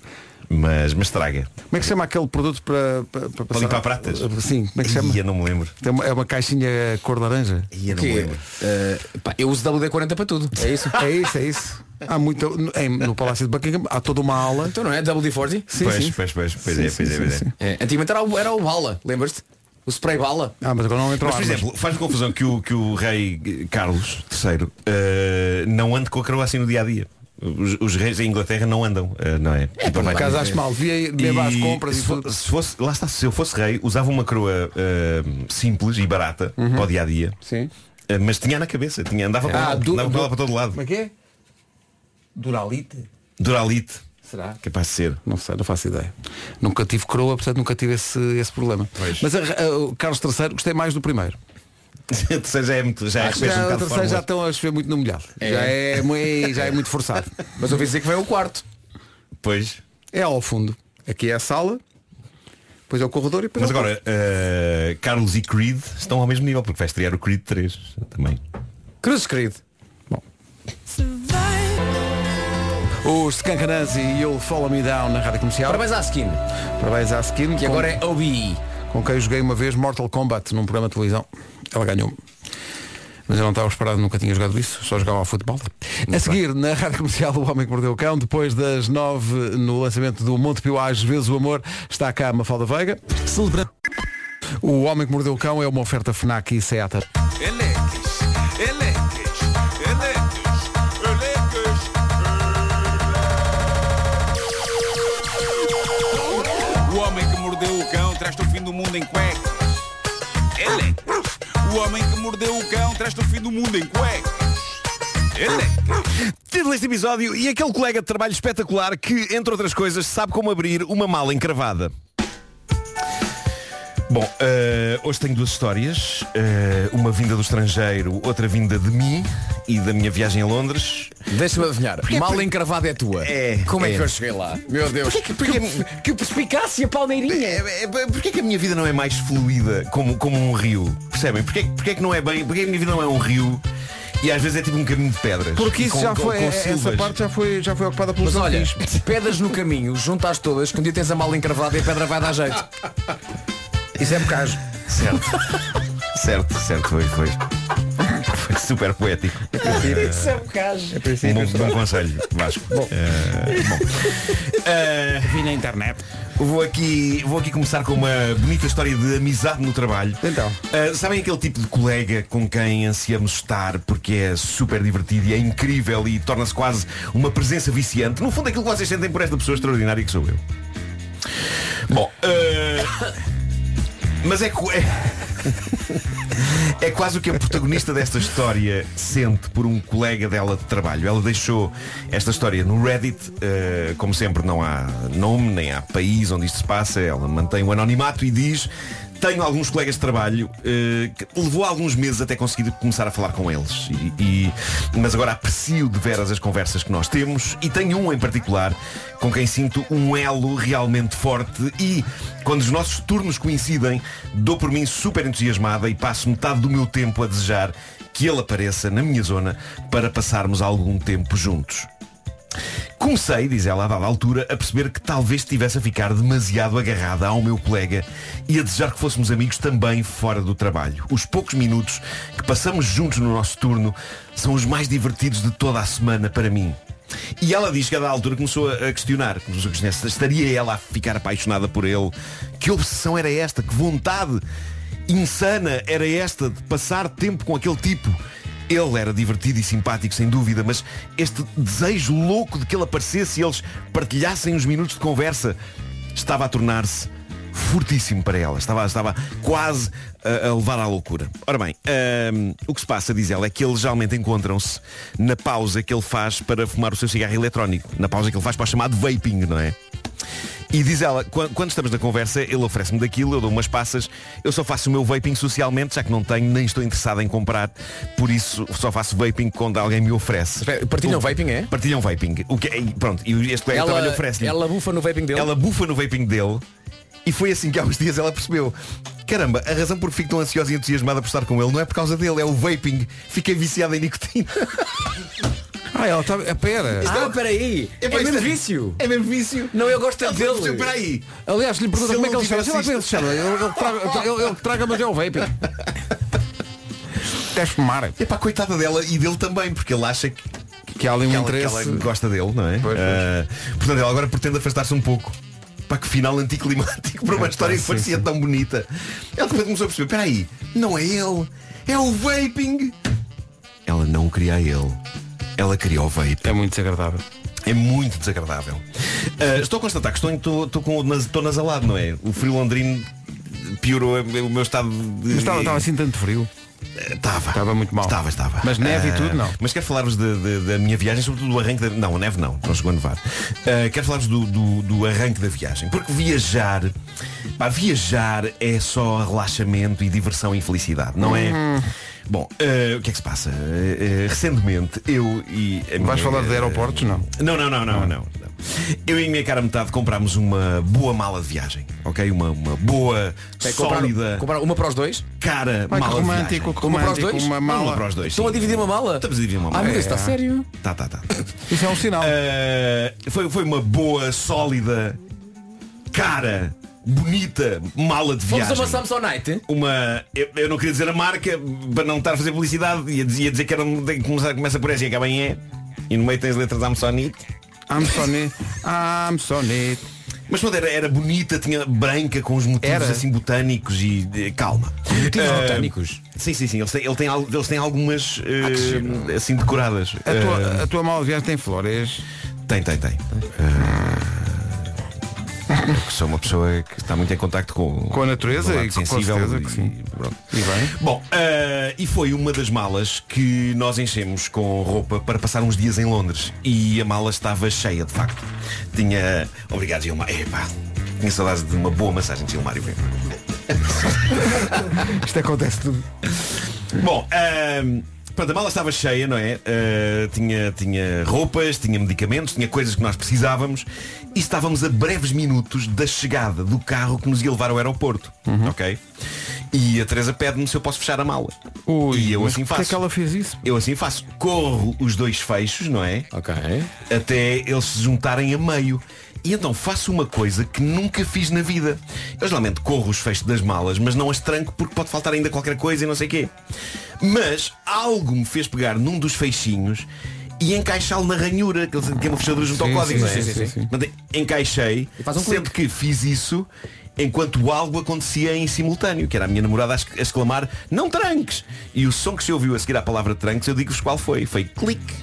mas, mas estraga. Como é que se chama aquele produto para, para, para passar? limpar pratas? Sim, como é que se chama? Ia, não me lembro. Tem uma- É uma caixinha cor laranja. Ia, não me Que, lembro. eh, pá, eu uso WD-40 para tudo. É isso? É isso, é isso. Há muito. em- no Palácio de Buckingham há toda uma ala. Então não é WD-40? Sim, pois, sim. pois, pois, pois Sim, é, sim, pois é, sim, pois é. sim. É, antigamente era o, era o bala, lembras-te? O spray bala. Ah, mas agora não entrou Mas, por armas. exemplo, faz confusão que o, que o rei Carlos III eh, não ande com a coroa assim no dia a dia. Os, os reis da Inglaterra não andam, eh, não é? É Por acaso acho mal. Devia às compras e se, fo- tudo. se fosse, lá está, se eu fosse rei, usava uma coroa eh, simples e barata Uhum. para o dia a dia. Sim. Mas tinha na cabeça, tinha, andava com ela, du- andava com du- ela para todo lado. Como é que é? Duralite? Duralite, Será? capaz de ser. Não sei, não faço ideia. Nunca tive coroa, portanto nunca tive esse, esse problema. Pois. Mas a- a- o Carlos III gostei mais do primeiro. terceiro já é muito, já é Acho que um já, de terceiro já estão a chover muito no molhado. Já, é, mui- já é muito forçado. Mas ouvi dizer que vem o quarto. Pois. É ao fundo. Aqui é a sala, depois é o corredor e depois Mas é o agora, eh, Carlos e Creed estão ao mesmo nível, porque vai estrear o Creed 3 também. Cruzes, querido. Os Skankanansi e You'll Follow Me Down na Rádio Comercial. Parabéns à Skin. Parabéns à Skin. Que com- agora é OBE. Com quem joguei uma vez Mortal Kombat num programa de televisão. Ela ganhou-me. Mas eu não estava esperado, nunca tinha jogado isso, só jogava ao futebol. a seguir, na Rádio Comercial, o Homem que Mordeu o Cão, depois das nove, no lançamento do Monte Pio às vezes o amor, está cá a Mafalda Veiga. Celebrando. O Homem que Mordeu o Cão é uma oferta FNAC e Seata. Mundo em cuecas. Elecas. O homem que mordeu o cão traz-te o fim do mundo em cuecas. Elecas. Título deste episódio e aquele colega de trabalho espetacular que, entre outras coisas, sabe como abrir uma mala encravada. Bom, eh, hoje tenho duas histórias. Eh, uma vinda do estrangeiro, outra vinda de mim e da minha viagem a Londres. Deixa-me adivinhar. Mal encravada é tua. É, Como é, é. que eu cheguei lá? Meu Deus. Porquê que- porquê- que, que perspicácia, palmeirinha. É, é, Porquê que a minha vida não é mais fluida como, como um rio? Percebem? Porquê, porquê que não é bem. Porquê que a minha vida não é um rio e às vezes é tipo um caminho de pedras? Porque isso com- já com- foi, com essa silvas. parte já foi, já foi ocupada pelos Mas olha, pedras no caminho, juntas todas, que um dia tens a mala encravada e a pedra vai dar jeito. Isso é bocage. Certo. certo, certo, foi, foi. Foi super poético. Isso é bocage. Um bom, bom conselho, Vasco. Bom. bom. Eh, Vi na internet. vou, aqui, vou aqui começar com uma bonita história de amizade no trabalho. Então. Eh, sabem aquele tipo de colega com quem ansiamos estar porque é super divertido e é incrível e torna-se quase uma presença viciante? No fundo, aquilo que vocês sentem por esta pessoa extraordinária que sou eu. Bom, eh, mas é, co- é, é quase o que a protagonista desta história sente por um colega dela de trabalho. Ela deixou esta história no Reddit. eh, como sempre, não há nome, nem há país onde isto se passa. Ela mantém o anonimato e diz. Tenho alguns colegas de trabalho eh, que levou alguns meses até conseguir começar a falar com eles. E, e- mas agora aprecio de veras as conversas que nós temos e tenho um em particular com quem sinto um elo realmente forte e quando os nossos turnos coincidem, dou por mim super entusiasmada e passo metade do meu tempo a desejar que ele apareça na minha zona para passarmos algum tempo juntos. Comecei, diz ela a dada altura, a perceber que talvez estivesse a ficar demasiado agarrada ao meu colega e a desejar que fôssemos amigos também fora do trabalho. Os poucos minutos que passamos juntos no nosso turno são os mais divertidos de toda a semana para mim. E ela diz que a dada altura começou a questionar, começou a questionar estaria ela a ficar apaixonada por ele. Que obsessão era esta? Que vontade insana era esta de passar tempo com aquele tipo? Ele era divertido e simpático, sem dúvida, mas este desejo louco de que ele aparecesse e eles partilhassem uns minutos de conversa estava a tornar-se fortíssimo para ela. Estava, estava quase a, a levar à loucura. Ora bem, hum, o que se passa, diz ela, é que eles geralmente encontram-se na pausa que ele faz para fumar o seu cigarro eletrónico. Na pausa que ele faz para o chamado vaping, não é? E diz ela, quan- quando estamos na conversa, ele oferece-me daquilo, eu dou umas passas, eu só faço o meu vaping socialmente, já que não tenho, nem estou interessado em comprar, por isso só faço vaping quando alguém me oferece. Partilham O- vaping, é? Partilham vaping. O que, é- e pronto, e este colega de trabalho oferece ela bufa no vaping dele. ela bufa no vaping dele e foi assim que há uns dias ela percebeu. Caramba, a razão por que fico tão ansiosa e entusiasmada por estar com ele não é por causa dele, é o vaping. Fiquei viciada em nicotina. Ah, ela está. é, Pera. Ah, peraí. É, pá, isto mesmo vício. É mesmo vício. Não, eu gosto dele. Espera aí. Aliás, lhe pergunta como é que ele não se chama. Sei lá como ele se chama. Ele, traga, mas é o vaping. Queres fumar? É pá, coitada dela e dele também, porque ele acha que, Que há ali um que ela, que interesse. ela gosta dele, não é? Pois, pois. Ah, portanto, ela agora pretende afastar-se um pouco. Para que final anticlimático para uma É, história que parecia sim. tão bonita. Ela depois começou a perceber, espera aí, não é ele, é o vaping. Ela não queria a ele. Ela queria o vape. É muito desagradável. É muito desagradável. Ah, estou a constatar que estou, estou, estou, com, estou nasalado, não é? O frio londrino piorou o meu estado de. Mas estava, estava assim tanto frio. Estava. Estava muito mal. Estava, estava. Mas neve e Ah, tudo, não. Mas quero falar-vos da minha viagem, sobretudo do arranque da. Não, a neve não, não chegou a nevar. Ah, quero falar-vos do, do- do arranque da viagem. Porque viajar, pá, viajar é só relaxamento e diversão e felicidade, não é? Bom, eh, o que é que se passa? Eh, recentemente, eu e a Vais minha- falar de aeroportos? Não. Não, não, não, não, não, não. Eu e a minha cara metade comprámos uma boa mala de viagem, ok? Uma, uma boa, É, sólida, comprar uma para os dois? cara Vai, mala romântico, de que viagem. Uma para os dois? uma mala. uma para os dois. Estão a dividir uma mala? Estamos a dividir uma Ah, mala. meu Deus, está É. sério? Tá, tá, tá. Isso é um sinal. Eh, foi, foi uma boa, sólida, cara, bonita mala de Fomos a viagem. uma Samsonite? uma. Eu, eu não queria dizer a marca para não estar a fazer publicidade. Ia dizer, ia dizer que era, um- começar, começa por S e acaba em E. E no meio tens letras Amsonite. I'm Sony. Mas pronto, era, era bonita, tinha branca com os motivos Era? assim botânicos e eh, calma. Motivos Eh, botânicos? Sim, sim, sim. Eles têm, ele tem, eles têm algumas eh, assim decoradas. A tua, a tua mala de viagem tem flores. Tem, tem, tem. Eh, eu sou uma pessoa que está muito em contacto com, Com a natureza com e com sensível certeza e- que sim. pronto. E bem. Bom, eh, e foi uma das malas que nós enchemos com roupa para passar uns dias em Londres. E a mala estava cheia, de facto. Tinha. Obrigado, Gilmar. Epá, tinha saudades de uma boa massagem de Gilmar e Vento. Isto acontece tudo. Bom, ehm, pronto, a mala estava cheia, não é? Eh, tinha, tinha roupas, tinha medicamentos, tinha coisas que nós precisávamos e estávamos a breves minutos da chegada do carro que nos ia levar ao aeroporto. Ok? E a Teresa pede-me se eu posso fechar a mala. Ui, e eu assim faço. é que ela fez isso? Eu assim faço. Corro os dois fechos, não é? Ok. Até eles se juntarem a meio. E então faço uma coisa que nunca fiz na vida. Eu geralmente corro os fechos das malas, mas não as tranco porque pode faltar ainda qualquer coisa e não sei quê. Mas algo me fez pegar num dos fechinhos e encaixá-lo na ranhura, que é uma fechadura junto ao Sim, código, sim, não é? sim, sim, sim. Portanto, Encaixei, um sendo que fiz isso enquanto algo acontecia em simultâneo, que era a minha namorada a exclamar não tranques! E o som que se ouviu a seguir à palavra tranques, eu digo-vos qual foi. Foi clique.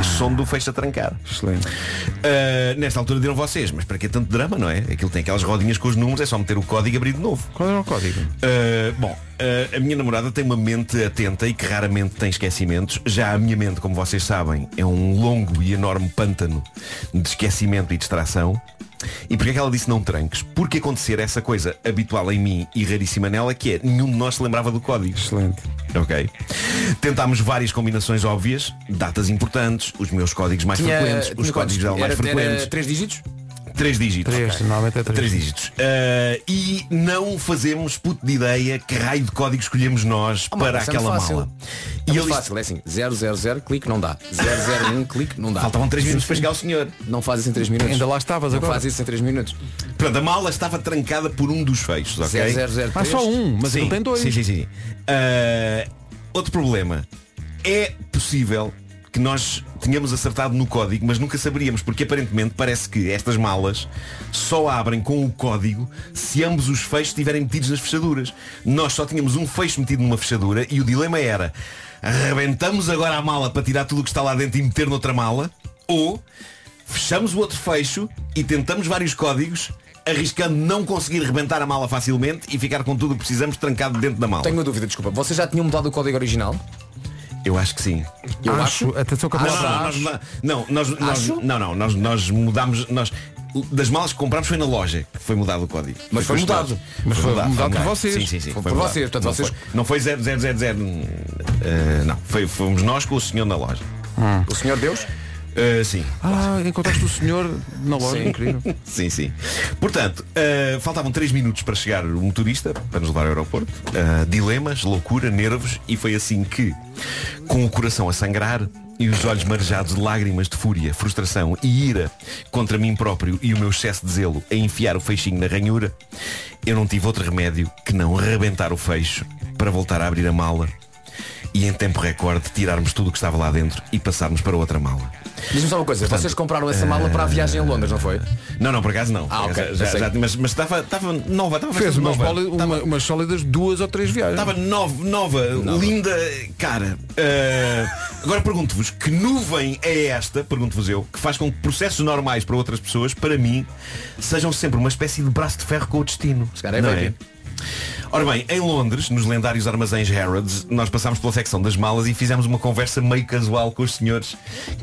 O som do fecho a trancar. Excelente. Uh, nesta altura dirão vocês, mas para que tanto drama, não é? Aquilo tem aquelas rodinhas com os números, é só meter o código e abrir de novo. Qual era o código? Uh, bom, uh, a minha namorada tem uma mente atenta e que raramente tem esquecimentos. Já a minha mente, como vocês sabem, é um longo e enorme pântano de esquecimento e distração. E porquê é que ela disse não tranques? Porque acontecer essa coisa habitual em mim e raríssima nela, que é nenhum de nós se lembrava do código. Excelente. Ok. Tentámos várias combinações óbvias, datas importantes, os meus códigos mais frequentes, os tinha códigos quantos? dela mais frequentes. Era três dígitos? Três dígitos. Três, normalmente é três. Três dígitos. Uh, e não fazemos puto de ideia que raio de código escolhemos nós Oh, para é aquela fácil. mala. É E muito ele fácil, é assim, 000, clique, não dá. 001, clique, não dá. faltavam três minutos para chegar ao senhor. Não faz isso em 3 minutos. Ainda lá estavas não agora. faz isso em 3 minutos. Pronto, a mala estava trancada por um dos fechos, ok? 0003. Ah, só um, mas sim, ele tem dois. Sim, sim, sim. Uh, outro problema. É possível que nós tínhamos acertado no código, mas nunca saberíamos, porque aparentemente parece que estas malas só abrem com o código se ambos os fechos estiverem metidos nas fechaduras. Nós só tínhamos um fecho metido numa fechadura e o dilema era arrebentamos agora a mala para tirar tudo o que está lá dentro e meter noutra mala ou fechamos o outro fecho e tentamos vários códigos arriscando não conseguir rebentar a mala facilmente e ficar com tudo o que precisamos trancado dentro da mala. Tenho uma dúvida, desculpa. Vocês já tinham mudado o código original? Eu acho que sim. Eu acho, atenção que a Não, palavra não, acho. não, nós, não, nós, nós, Acho? não, não, nós, nós mudámos, nós, das malas que comprámos foi na loja que foi mudado o código. Mas foi os mudado. Mas foi mudado por vocês. Sim, sim, sim. Foi por mudado. vocês, portanto, não vocês- Foi, não foi 0000, uh, não, foi, fomos nós com o senhor na loja. O senhor Deus? Uh, sim. Ah, encontraste o senhor na loja, Sim. incrível. Sim, sim. Portanto, uh, faltavam 3 minutos para chegar o motorista, para nos levar ao aeroporto. Uh, dilemas, loucura, nervos, e foi assim que, com o coração a sangrar e os olhos marejados de lágrimas de fúria, frustração e ira contra mim próprio e o meu excesso de zelo a enfiar o feixinho na ranhura, eu não tive outro remédio que não rebentar o fecho para voltar a abrir a mala e em tempo recorde tirarmos tudo o que estava lá dentro e passarmos para outra mala. Diz-me só uma coisa, vocês compraram essa mala para a viagem a Londres, não foi? Não, não, por acaso não. Ah, ok, já já, já- mas estava estava nova, estava Fez umas, nova. uma- umas sólidas duas ou três viagens. Estava nova, nova, linda, cara. eh, agora pergunto-vos, que nuvem é esta, pergunto-vos eu, que faz com que processos normais para outras pessoas, para mim, sejam sempre uma espécie de braço de ferro com o destino. Se calhar é Não baby. Ora bem, em Londres, nos lendários armazéns Harrods, nós passámos pela secção das malas e fizemos uma conversa meio casual com os senhores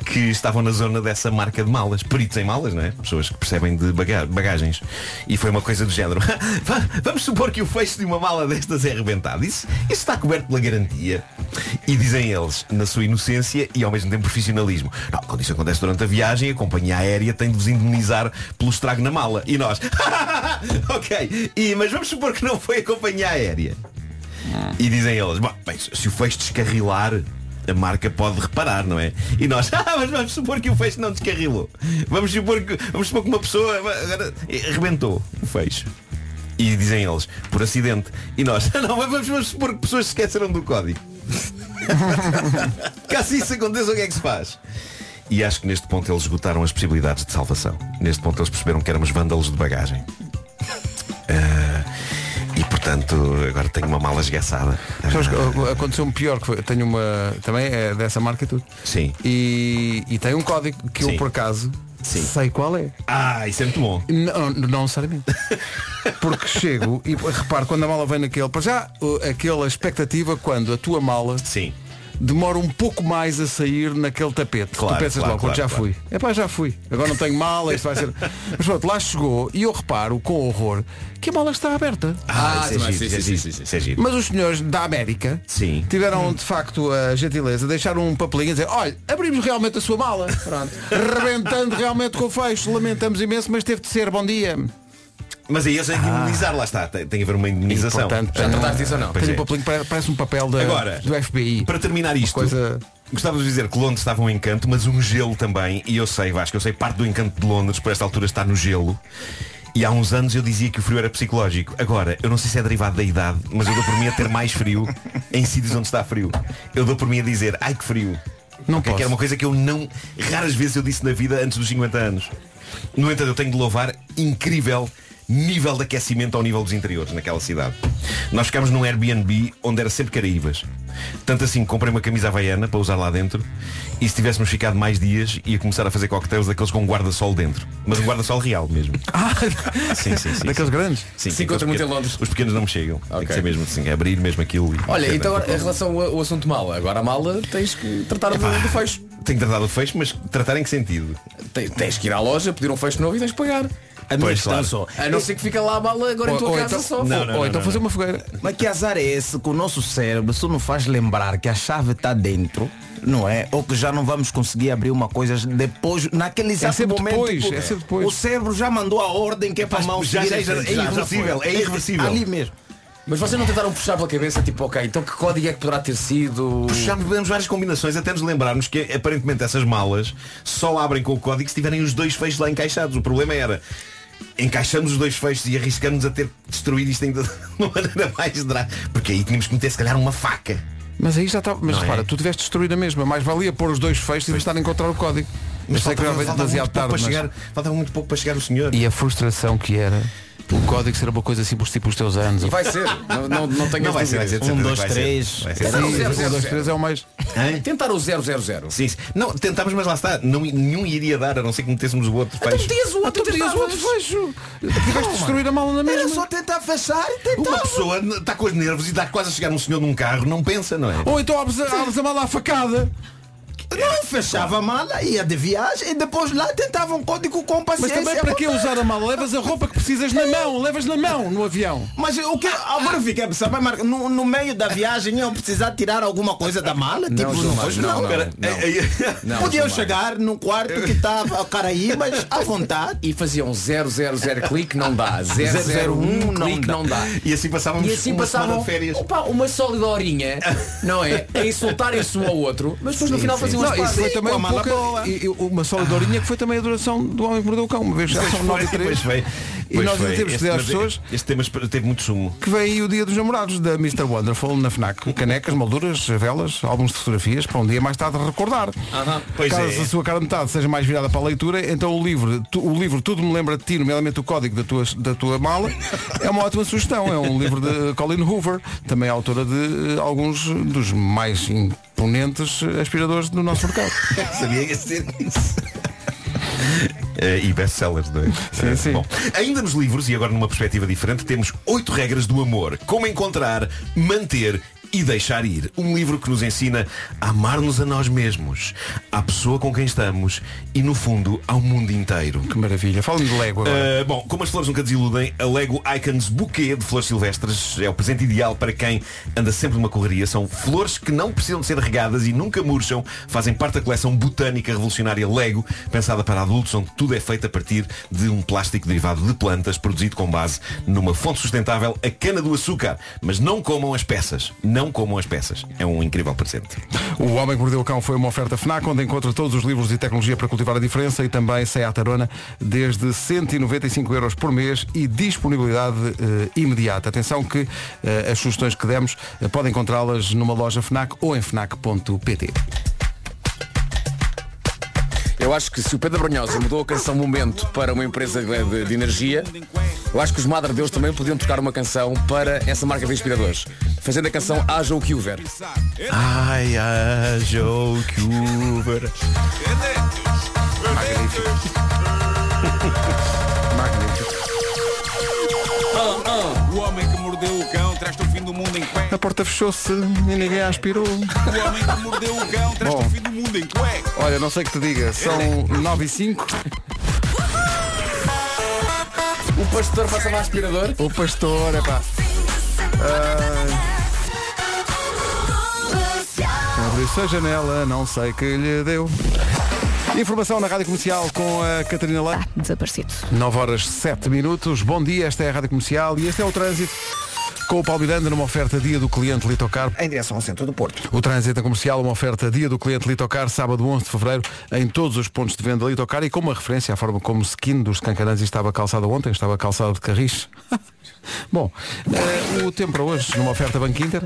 que estavam na zona dessa marca de malas. Peritos em malas, não é? Pessoas que percebem de baga- bagagens. E foi uma coisa do género. "Va- Vamos supor que o fecho de uma mala destas é arrebentado. Isso, isso está coberto pela garantia. E dizem eles, na sua inocência e ao mesmo tempo profissionalismo. Não, quando isso acontece durante a viagem, a companhia aérea tem de vos indemnizar pelo estrago na mala. E nós, ok, e, mas vamos supor que não foi a companhia aérea. E dizem eles, "Bom, bem, se o fecho descarrilar, a marca pode reparar, não é? E nós, ah, mas vamos supor que o fecho não descarrilou. Vamos supor que, vamos supor que uma pessoa arrebentou o fecho. E dizem eles, por acidente. E nós, não, mas vamos, vamos supor que pessoas se esqueceram do código. Caso isso aconteça, o que é que se faz? E acho que neste ponto eles esgotaram as possibilidades de salvação. Neste ponto eles perceberam que éramos vândalos de bagagem. Ah, e portanto, agora tenho uma mala esgaçada. Uh, Aconteceu-me pior, que foi, tenho uma. Também é dessa marca e tudo. Sim. E, e tem um código que Sim. eu por acaso Sim. sei qual é. Ah, isso é muito bom. Não, não necessariamente. Porque chego e reparo quando a mala vem naquele, para já aquela expectativa quando a tua mala Sim. Demora um pouco mais a sair naquele tapete. Claro, tu pensas claro, logo, claro, já claro. fui. É pá, já fui. Agora não tenho mala, isto vai ser. Mas pronto, lá chegou e eu reparo com horror que a mala está aberta. Ah, isso é também, giro, sim, isso é sim, giro. Mas os senhores da América Sim. tiveram de facto a gentileza, deixaram um papelinho a dizer, olha, abrimos realmente a sua mala. Pronto. Rebentando realmente com o fecho. Lamentamos imenso, mas teve de ser. Bom dia. Mas aí eles têm de indemnizar, lá está. Tem, tem que haver uma indemnização. Portanto, Já trataste disso ou não? Pois Tem é. um papelinho, que pare- parece um papel da, Agora, do FBI. Para terminar isto, coisa- gostava de dizer que Londres estava um encanto, mas um gelo também. E eu sei, Vasco, eu sei parte do encanto de Londres, por esta altura está no gelo. E há uns anos eu dizia que o frio era psicológico. Agora, eu não sei se é derivado da idade, mas eu dou por mim a ter mais frio em sítios onde está frio. Eu dou por mim a dizer, ai que frio. Não Ok, posso. Que era uma coisa que eu não. Raras vezes eu disse na vida antes dos 50 anos. No entanto, eu tenho de louvar incrível nível de aquecimento ao nível dos interiores naquela cidade. Nós ficámos num Airbnb onde era sempre Caraíbas. Tanto assim, comprei uma camisa havaiana para usar lá dentro e se tivéssemos ficado mais dias ia começar a fazer coquetéis daqueles com guarda-sol dentro. Mas um guarda-sol real mesmo. Ah, Sim, sim, sim. daqueles sim. grandes. Sim, Se encontra muito em Londres. Os pequenos não me chegam. Tem Ok. que ser mesmo assim, é abrir mesmo aquilo. e- Olha, então agora, em relação ao, assunto mala, agora a mala tens que tratar do, do fecho. Tenho que tratar do fecho, mas tratar em que sentido? Tens, tens que ir à loja, pedir um fecho novo e tens que pagar. A minha Pois, questão claro. só. A não ser que fica lá a mala agora em Ou, tua ou casa então, só. Não, não, ou não, então não, fazer não. uma fogueira. Mas que azar é esse que o nosso cérebro só nos faz lembrar que a chave está dentro, não é? Ou que já não vamos conseguir abrir uma coisa depois, naquele exato sempre momento. depois, tipo, é sempre depois. O cérebro já mandou a ordem que é para a mão já- já- em já- é irreversível, é irreversível. Ali mesmo. Mas vocês não tentaram puxar pela cabeça, tipo, ok, então que código é que poderá ter sido? Puxámos podemos várias combinações até nos lembrarmos que aparentemente essas malas só abrem com o código se tiverem os dois fechos lá encaixados. O problema era encaixamos os dois fechos e arriscamos a ter destruído isto ainda de uma maneira mais drástica. Porque aí tínhamos que meter se calhar uma faca. Mas aí já está. Mas Não repara, é? tu tiveste destruído a mesma. Mais valia pôr os dois fechos e estar a encontrar o código. Mas sei que faltava, faltava demasiado muito tarde. para mas- chegar, faltava muito pouco para chegar o senhor. E a frustração que era o código ser uma coisa assim por tipo os teus anos. E vai ser. Não, não, não tenho Não vai ser, vai ser. de Um, certeza dois, que vai ser. três. Vai ser. Tentar o Sim, zero, um, zero, dois, zero. três é o mais. Hã? Tentar o 000. Sim, sim. Não, tentámos, mas lá está. Não, nenhum iria dar, a não ser que metêssemos o outro Então fecho. metias o outro, Tu pedias o outro tentavas. fecho. Tiveste de destruir a mala na Era mesma. só tentar fechar e Uma tentar. pessoa está com os nervos e está quase a chegar um senhor num carro, não pensa, não é? Ou então abres a, abres a mala à facada. Não, fechava a mala, ia de viagem e depois lá tentava um código com Mas paciência. também para que usar a mala? Levas a roupa que precisas na mão. Levas na mão no avião. Mas o que agora fiquei a pensar, mas, no, no meio da viagem iam precisar tirar alguma coisa da mala? tipo, não, não, não. é- é- Não, Podiam chegar num quarto que estava Caraíbas à vontade. E faziam 000 clique, não dá. 001 não clique, dá. não dá. E assim passávamos E assim uma semana passavam de férias. opa, uma sólida horinha, não é? A insultarem-se um ao outro, mas depois no final faziam Não, as isso foi também com a um mala pouco, boa. e- uma solidorinha que foi também a duração do Homem que Mordeu o Cão. Uma vez já são 9 e 3. E nós foi. temos que Este- dizer às pessoas Este tema teve muito sumo. que vem aí o dia dos namorados da Mr. Wonderful na FNAC. Canecas, molduras, velas, álbuns de fotografias para um dia mais tarde recordar. Pois Caso é. a sua cara metade seja mais virada para a leitura, então o livro, tu- o livro Tudo me lembra de ti, nomeadamente o código da tua, da tua mala, é uma ótima sugestão. É um livro de Colin Hoover, também autora de eh, alguns dos mais imponentes aspiradores do nosso mercado. Sabia que ia ser isso. Eh, e best-sellers, não é? Sim, Eh, sim. Bom, ainda nos livros, e agora numa perspectiva diferente, temos oito regras do amor. Como encontrar, manter e deixar ir. Um livro que nos ensina a amar-nos a nós mesmos, à pessoa com quem estamos e, no fundo, ao mundo inteiro. Que maravilha. Fala-me de Lego agora. Uh, bom, como as flores nunca desiludem, a Lego Icons Bouquet de flores silvestres é o presente ideal para quem anda sempre numa correria. São flores que não precisam de ser regadas e nunca murcham. Fazem parte da coleção botânica revolucionária Lego, pensada para adultos, onde tudo é feito a partir de um plástico derivado de plantas, produzido com base numa fonte sustentável, a cana do açúcar. Mas não comam as peças. Não comam as peças. É um incrível presente. O Homem que Mordeu o Cão foi uma oferta FNAC, onde encontra todos os livros e tecnologia para cultivar a diferença e também sai à tarona desde 195 euros por mês e disponibilidade eh, imediata. Atenção que eh, as sugestões que demos eh, podem encontrá-las numa loja FNAC ou em FNAC.pt. Eu acho que se o Pedro Brunhosa mudou a canção Momento para uma empresa de, de- energia, eu acho que os Madre Deus também podiam tocar uma canção para essa marca de inspiradores. Fazendo a canção Haja o que houver. Ai, ai, Joe Cuber. O do mundo em cueca. A porta fechou-se e ninguém a aspirou. O homem que mordeu o cão Bom. o fim do mundo em cueca. Olha, não sei o que te diga, são 9 e 5. O pastor passava aspirador. O pastor, é pá. Abriu-se a janela, não sei que lhe deu. Informação na Rádio Comercial com a Catarina Leite. Desaparecido. 9 horas 7 minutos. Bom dia, esta é a Rádio Comercial e este é o trânsito. Com o Paulo Miranda numa oferta dia do cliente Litocar. Em direção ao centro do Porto. O trânsito comercial, uma oferta dia do cliente Litocar, sábado 11 de fevereiro, em todos os pontos de venda Litocar e com uma referência à forma como o skin dos Cancarãs estava calçado ontem, estava calçado de carris. Bom, eh, o tempo para hoje, numa oferta Banco Inter.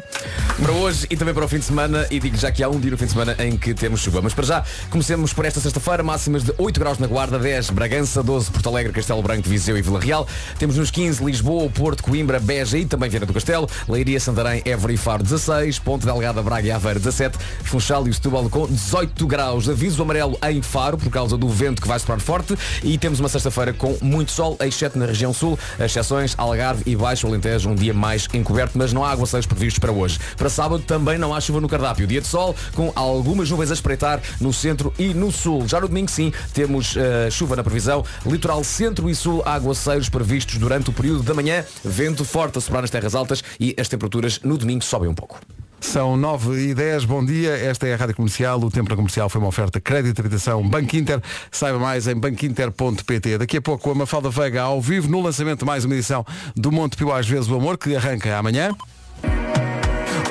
Para hoje e também para o fim de semana, e digo já que há um dia no fim de semana em que temos chuva. Mas para já, comecemos por esta sexta-feira, máximas de 8 graus na Guarda, 10 Bragança, 12 Porto Alegre, Castelo Branco, Viseu e Vila Real. Temos nos 15 Lisboa, Porto, Coimbra, Beja e também Viana do Castelo, Leiria, Santarém, Évora e Faro 16, Ponte Delgada, Braga e Aveiro 17, Funchal e Setúbal com 18 graus. Aviso amarelo em Faro por causa do vento que vai soprar forte e temos uma sexta-feira com muito sol, exceto na região sul, exceções Algarve e Baixo Alentejo, um dia mais encoberto, mas não há aguaceiros previstos para hoje. Para sábado também não há chuva no cardápio. Dia de sol com algumas nuvens a espreitar no centro e no sul. Já no domingo sim, temos eh, chuva na previsão. Litoral centro e sul, aguaceiros previstos durante o período da manhã. Vento forte a soprar nas terras altas e as temperaturas no domingo sobem um pouco. São 9 e 10, bom dia. Esta é a Rádio Comercial. O Tempo na Comercial foi uma oferta crédito de habitação Banco Inter. Saiba mais em banquinter.pt. Daqui a pouco a Mafalda Veiga ao vivo no lançamento de mais uma edição do Monte Pio às vezes o amor, que arranca amanhã.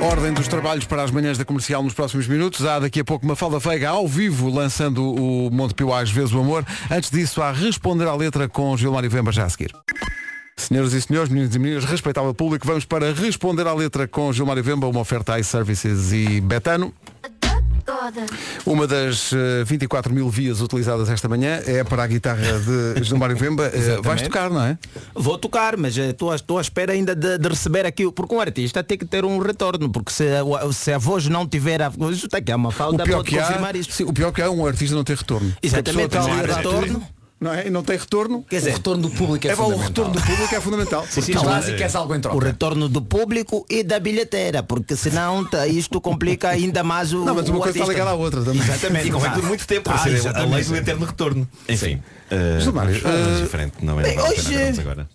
Ordem dos trabalhos para as manhãs da comercial nos próximos minutos. Há daqui a pouco uma falda Veiga ao vivo lançando o Monte Pio às vezes o amor. Antes disso, há responder à letra com Gilmar e Vemba já a seguir. Senhoras e senhores, meninos e meninas, respeitável público, vamos para responder à letra com Gilmar e Vemba, uma oferta iServices e Betano. Uma das eh, 24 mil vias utilizadas esta manhã é para a guitarra de Gilmar e Vemba. Eh, vais tocar, não é? Vou tocar, mas estou estou à espera ainda de, de receber aqui, porque um artista tem que ter um retorno, porque se, a- se a voz não tiver a voz, está aqui é uma O falta, pior, pode que há, confirmar isso. sim, o pior que há é um artista não ter retorno. Exatamente, não há dar retorno. Não é? E não tem retorno. Quer dizer, o retorno do público é, É bom, o fundamental. retorno do público é fundamental. Sim, sim, e queres algo em troca. o retorno do público e da bilheteira, porque senão tá, isto complica ainda mais o Não, mas uma coisa está artista. ligada à outra também. Exatamente. E convém por muito tempo para Ah, ser a lei do eterno retorno. Enfim. Uh, vamos falar eh, diferente, não é? hoje- agora.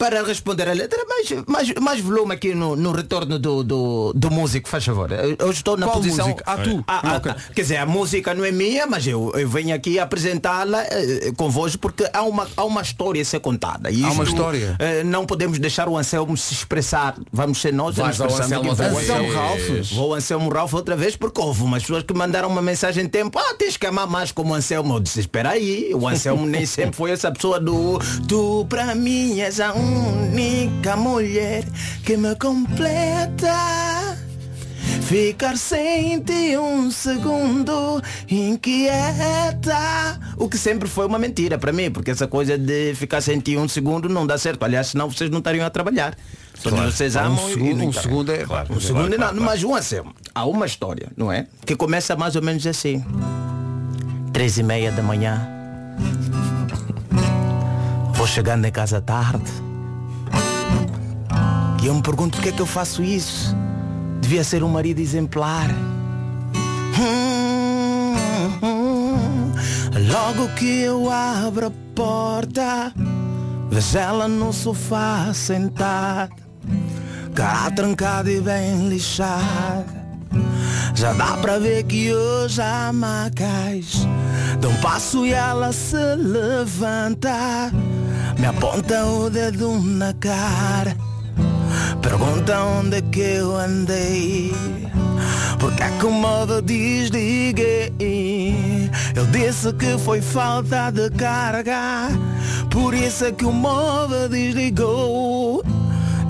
Para responder a letra, mais, mais, mais volume aqui no, no retorno do, do, do músico, faz favor. Eu estou na Qual posição. músico? Ah, tu? Ah, Ah, ah, ok. ah, quer dizer, a música não é minha, mas eu, eu venho aqui apresentá-la eh, convosco porque há uma, há uma história a ser contada. E Há uma história? eh, não podemos deixar o Anselmo se expressar. Vamos ser nós Vais ao Anselmo Anselmo vez. Ralph. Vou Anselmo Ralph outra vez porque houve umas pessoas que mandaram uma mensagem em tempo, ah, tens que amar mais como o Anselmo. Eu disse, espera aí, o Anselmo nem sempre foi essa pessoa do Tu pra mim és a única mulher que me completa. Ficar sem ti um segundo inquieta O que sempre foi uma mentira para mim Porque essa coisa de ficar sem ti um segundo não dá certo Aliás, senão vocês não estariam a trabalhar Todos Claro. vocês Um amam e segundo, não um segundo é. Claro. Um segundo, Claro, claro, não, mas um Anselmo, há uma história, não é? Que começa mais ou menos assim. Três e meia da manhã. chegando em casa tarde. E eu me pergunto porque é que eu faço isso. Devia ser um marido exemplar. Logo que eu abro a porta, vejo ela no sofá sentada, cara trancada e bem lixada. Já dá pra ver que hoje há macais. Dá um passo e ela se levanta, me aponta o dedo na cara. Pergunta onde é que eu andei Porque que o modo desliguei. Ele disse que foi falta de carga Por isso é que o modo desligou.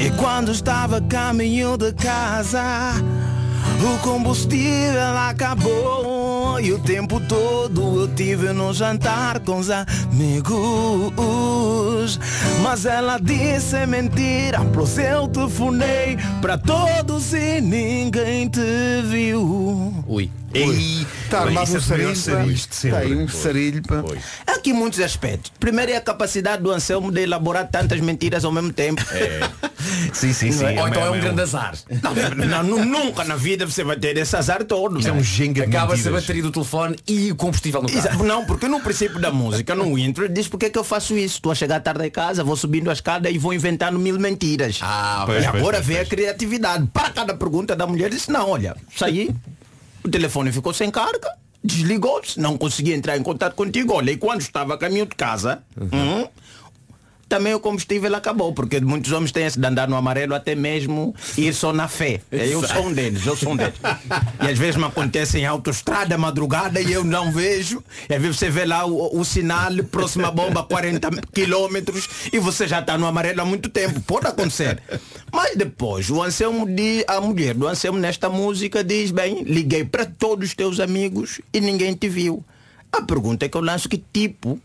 E quando estava a caminho de casa o combustível acabou e o tempo todo eu tive no jantar com os amigos. Mas ela disse mentira, pois eu telefonei para todos e ninguém te viu. Ui. Ei, Está armado isso um é o melhor sarilho. sempre. Está aí um Pois. sarilho. Há aqui muitos aspectos. Primeiro é a capacidade do Anselmo de elaborar tantas mentiras ao mesmo tempo. Sim, sim, sim. Ou então é um grande azar. Não, nu- nunca na vida você vai ter esse azar todo. É um jenga de Acaba-se a bateria do telefone e o combustível no carro. Não, porque no princípio da música, no intro, diz porque é que eu faço isso. Estou a chegar tarde em casa, vou subindo a escada e vou inventando mil mentiras. Ah, Pois, e pois, agora pois, vem pois. a criatividade. Para cada pergunta da mulher, disse, não, olha, saí, o telefone ficou sem carga, desligou-se, não consegui entrar em contato contigo. Olha, e quando estava a caminho de casa, hum, também o combustível acabou, porque muitos homens têm esse de andar no amarelo até mesmo ir só na fé. Eu sou um deles, eu sou um deles. E às vezes me acontece em autoestrada, madrugada, e eu não vejo. E às vezes você vê lá o, o sinal, próxima bomba, 40 quilômetros, e você já está no amarelo há muito tempo. Pode acontecer. Mas depois, o Anselmo diz, a mulher do Anselmo nesta música diz, bem, liguei para todos os teus amigos e ninguém te viu. A pergunta é que eu lanço que tipo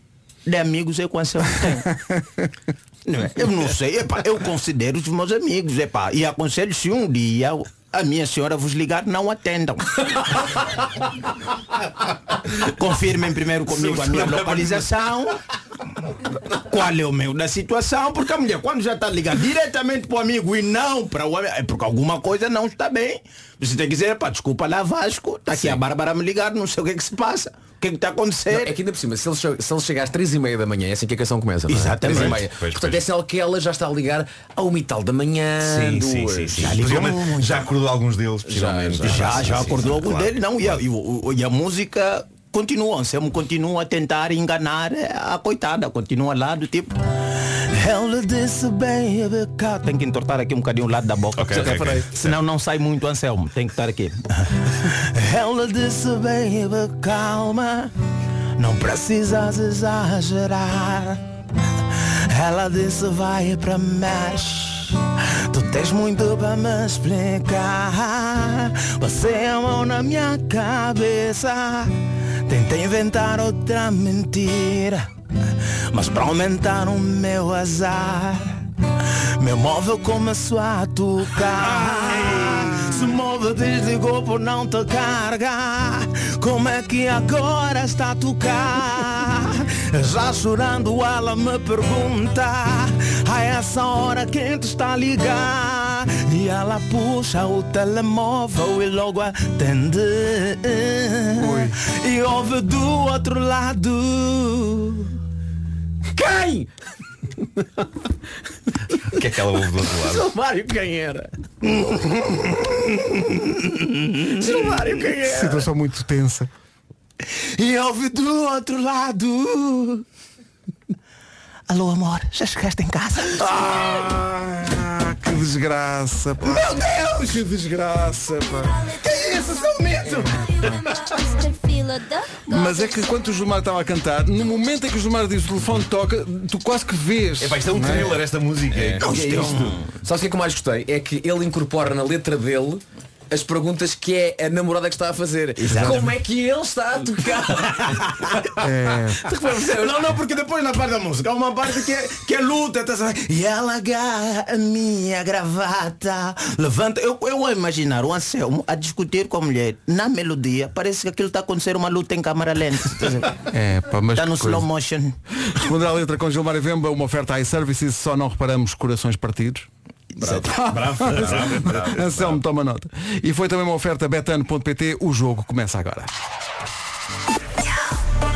de amigos é Anselmo tem. Não é? Eu não sei, epá, eu considero os meus amigos, epá, e aconselho se um dia a minha senhora vos ligar, não atendam. Confirmem primeiro comigo a minha localização. Qual é o meu da situação? Porque a mulher, quando já está ligando diretamente para o amigo e não para o amigo, é porque alguma coisa não está bem. Você tem que dizer, pá, desculpa lá Vasco, está aqui a Bárbara a me ligar, não sei o que é que se passa. O que é que está a acontecer? Não, é que ainda por cima, se ele, se ele chega às 3 e meia da manhã, é assim que a canção começa. não é? Exatamente. E meia. Pois, Portanto, pois. é sinal que ela já está a ligar ao uma e tal da manhã, Sim, duas. sim, sim, sim. Já ligou. Já acordou alguns deles, possivelmente. já, Já, Sim, já sim, acordou sim, algum claro. dele, não, e a, e o- e a música continua, Anselmo continua a tentar enganar a coitada, continua lá do tipo. Ela disse baby, cá. Tem que entortar aqui um bocadinho o lado da boca. Ok, ok, ok. Senão não sai muito Anselmo, tem que estar aqui. Ela disse baby, calma, não precisas exagerar. Ela disse vai para mexe. Tu tens muito para me explicar. Você é a mão na minha cabeça. Tentei inventar outra mentira. Mas para aumentar o meu azar, meu móvel começou a tocar. Se o móvel desligou por não te carregar, como é que agora está a tocar? Já chorando ela me pergunta A essa hora quem te está a ligar E ela puxa o telemóvel e logo atende E ouve do outro lado Quem? O que é que ela ouve do outro lado? Silvário quem era? Silvário quem era? Situação muito tensa. E ouve do outro lado. Alô amor, já chegaste em casa? Ah, que desgraça, pá. Meu Deus! Que desgraça, pá. Que é isso, medo? Mas é que quando o Gilmar estava a cantar, no momento em que o Gilmar diz o telefone toca, tu quase que vês. Epá, isto é um não thriller esta música. É. Que é isto? Sabe o que é que eu mais gostei? É que ele incorpora na letra dele as perguntas que é a namorada que está a fazer. Como é que ele está a tocar? Não, não, porque depois na parte da música há uma parte que é, que é luta. Tá, assim, e ela agarra a minha gravata. Levanta. Eu, eu a imaginar o Anselmo a discutir com a mulher na melodia. Parece que aquilo está a acontecer uma luta em câmara lenta. Tá? É, pá, mas Está no coisa. slow motion. Responder à letra com Gilmar e Vemba, uma oferta iServices, só não reparamos corações partidos. Bravo, bravo, bravo, bravo. Anselmo, toma nota. E foi também uma oferta betano.pt, o jogo começa agora.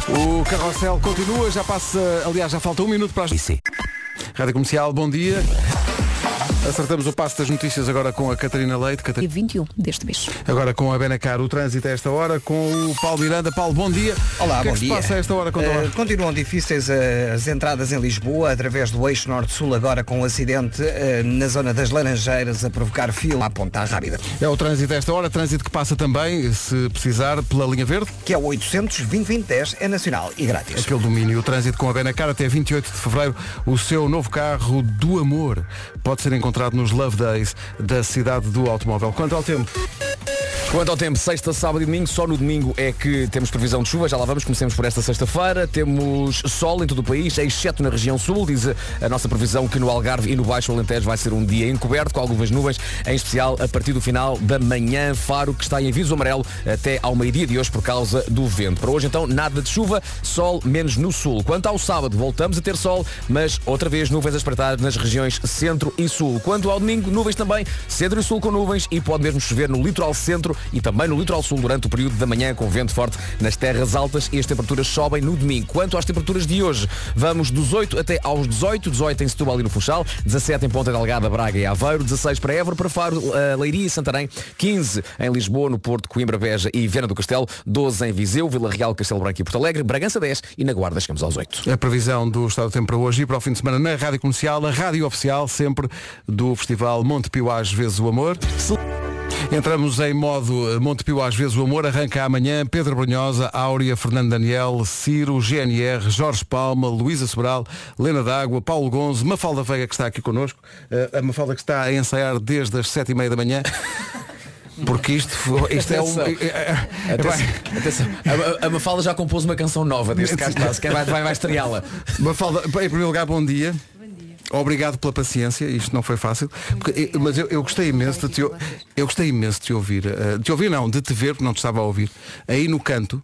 O carrossel continua, já passa, aliás, já falta um minuto para as... Rádio Comercial, bom dia. Acertamos o passo das notícias agora com a Catarina Leite. Catarina... Dia 21 deste mês. Agora com a Benacar, o trânsito a esta hora, com o Paulo Miranda. Paulo, bom dia. Olá, o que é bom que se dia. passa a esta hora? Eh, continuam difíceis eh, as entradas em Lisboa através do eixo norte-sul agora com um acidente eh, na zona das Laranjeiras a provocar fila à ponta rápida. É o trânsito a esta hora, trânsito que passa também, se precisar, pela linha verde. Que é o 800 2010 é nacional e grátis. Aquele domínio, o trânsito com a Benacar até 28 de fevereiro. O seu novo carro do amor pode ser encontrado nos Love Days da cidade do automóvel. Quanto ao tempo? Quanto ao tempo, sexta, sábado e domingo, só no domingo é que temos previsão de chuva, já lá vamos, comecemos por esta sexta-feira, temos sol em todo o país, exceto na região sul, diz a nossa previsão que no Algarve e no Baixo Alentejo vai ser um dia encoberto, com algumas nuvens, em especial a partir do final da manhã, Faro, que está em aviso amarelo até ao meio-dia de hoje por causa do vento. Para hoje então, nada de chuva, sol menos no sul. Quanto ao sábado, voltamos a ter sol, mas outra vez nuvens a espreitar nas regiões centro e sul. Quanto ao domingo, nuvens também, centro e sul com nuvens e pode mesmo chover no litoral centro e também no litoral sul durante o período da manhã com vento forte nas terras altas e as temperaturas sobem no domingo. Quanto às temperaturas de hoje, vamos dos 8 até aos 18, 18 em Setúbal e no Funchal, 17 em Ponta Delgada, Braga e Aveiro, 16 para Évora, para Faro, eh, Leiria e Santarém, 15 em Lisboa, no Porto, Coimbra, Beja e Viana do Castelo, 12 em Viseu, Vila Real, Castelo Branco e Porto Alegre, Bragança 10 e na Guarda chegamos aos 8. A previsão do estado do tempo para hoje e para o fim de semana na Rádio Comercial, a rádio oficial sempre do Festival Monte Pio às vezes o amor. Entramos em modo eh, Monte Pio às vezes o amor, arranca amanhã Pedro Brunhosa, Áurea, Fernando Daniel, Ciro, GNR, Jorge Palma, Luísa Sobral, Lena D'Água, Paulo Gonzo, Mafalda Veiga que está aqui connosco, eh, a Mafalda que está a ensaiar desde as sete e meia da manhã. Porque isto, isto é um. Atenção. é- é- é- Atenção, atenção. A, a Mafalda já compôs uma canção nova deste caso, quer vai, vai, vai estreá-la. Mafalda, em primeiro lugar, bom dia. Obrigado pela paciência, isto não foi fácil. Porque, mas eu, eu gostei imenso de te, eu gostei imenso de te ouvir. eh, De te ouvir não, de te ver, porque não te estava a ouvir. Aí no canto,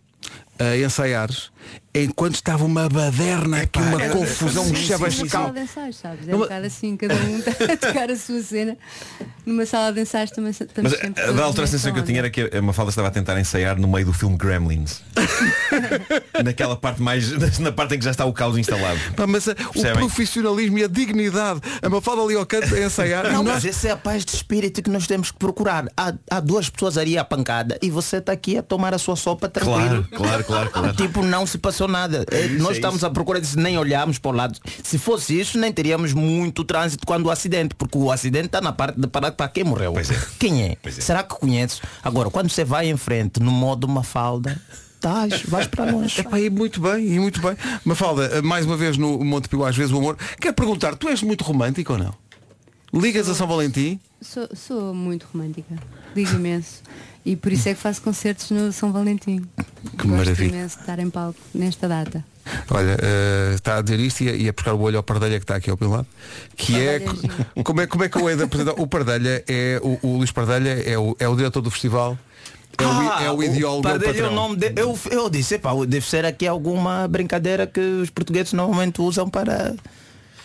a ensaiares, enquanto estava uma baderna aqui, uma confusão, um Uma sala chavascal. de ensaios, sabes? É Numa- um bocado assim, cada um está a tocar a sua cena. Numa sala de ensaios também estamos Mas sempre a, da a nessa sensação que eu tinha era que a Mafalda estava a tentar ensaiar no meio do filme Gremlins. Naquela parte mais. na parte em que já está o caos instalado. Pá, mas eh, o profissionalismo e a dignidade. A Mafalda ali ao canto a ensaiar. Não, Nós- mas esse é a paz de espírito que nós temos que procurar. Há, há duas pessoas ali à pancada e você está aqui a tomar a sua sopa tranquilo. Claro, claro, claro, claro. Tipo, não se passou nada. Eh, isso, Nós é estamos isso. à procura disso, nem olhamos para o lado. Se fosse isso, nem teríamos muito trânsito quando o acidente, porque o acidente está na parte de parar para quem morreu. Pois é. Quem é? Pois é. Será que conheces? Agora, quando você vai em frente no modo Mafalda, estás, vais para longe. Epá, e muito bem, e muito bem. Mafalda, mais uma vez no Monte Pio, às vezes o amor. Quero perguntar, tu és muito romântico ou não? Ligas a São Valentim? Sou, sou muito romântica. Ligo imenso. E por isso é que faço concertos no São Valentim. Que Gosto maravilha. imenso de estar em palco nesta data. Olha, eh, está a dizer isto e a, e a buscar o olho ao Pardelha que está aqui ao meu lado. Que é, como é como é que eu hei de apresentar? O Pardelha é o, o Luís Pardelha é o, é o diretor do festival. É, o, i- é o ideólogo, é o é o patrão. nome de, eu, eu disse, epá, deve ser aqui alguma brincadeira que os portugueses normalmente usam para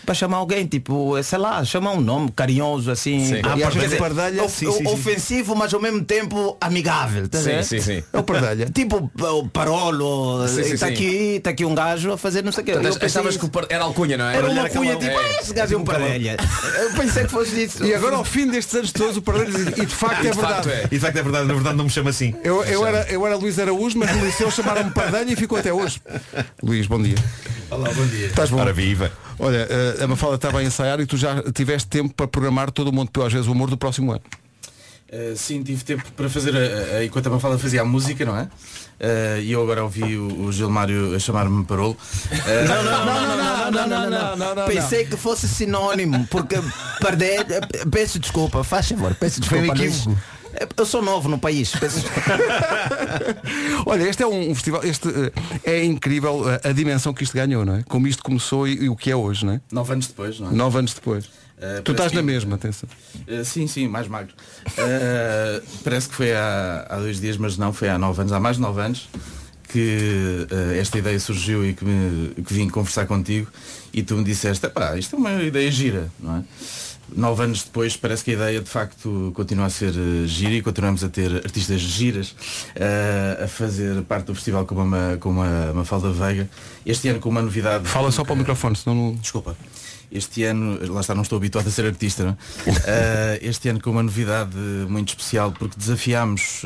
para chamar alguém, tipo, sei lá, chamar um nome carinhoso assim. Sim. Ah, dizer, Pardelha, of- sim, sim, sim. ofensivo, mas ao mesmo tempo amigável. tá Sim, sim, sim. É o Pardelha. Tipo o Parolo, está sim. aqui, está aqui um gajo a fazer não sei o quê. Achavas isso. que o par- era alcunha, não é? era uma Era cunha aquela- tipo, é, "Ah, esse gajo é um Pardelha. Eu pensei que fosse isso. E agora ao fim destes anos todos o Pardelha diz, e de facto é de facto verdade. é. E de facto é verdade, na verdade não me chama assim. Eu, eu, era, eu era Luís Araújo, mas no liceu chamaram-me Pardelha e ficou até hoje. Luís, bom dia. Olá, bom dia. Estás bom? Ora viva. Olha, eh, a Mafalda estava a ensaiar e tu já tiveste tempo para programar todo o Monte Pio às vezes o humor do próximo ano. Uh, sim, tive tempo para fazer, a, a, enquanto a Mafalda fazia a música, não é? Uh, e eu agora ouvi o, o Gilmário a chamar-me Parolo. Uh, Não, não, não, não, não, não, não, não, não, não. Pensei que fosse sinónimo, porque perder, peço desculpa, faz favor, peço Foi um desculpa. equívoco. Eu sou novo no país. Olha, este é um, um festival, este eh, é incrível eh, a dimensão que isto ganhou, não é? Como isto começou e, e o que é hoje, não é? Nove anos depois, não é? Nove anos depois. Eh, tu estás na que- mesma, atenção. Uh, sim, sim, mais magro. Uh, parece que foi há, há dois dias, mas não, foi há nove anos, há mais de nove anos que uh, esta ideia surgiu e que, me, que vim conversar contigo e tu me disseste, pá, isto é uma ideia gira, não é? Nove anos depois parece que a ideia de facto continua a ser uh, gira e continuamos a ter artistas giras uh, a fazer parte do festival como uma, como a Mafalda Veiga. Este ano com uma novidade. Fala só para o microfone, senão não. Desculpa. Este ano, lá está, não estou habituado a ser artista, não? Eh, este ano com uma novidade muito especial porque desafiámos,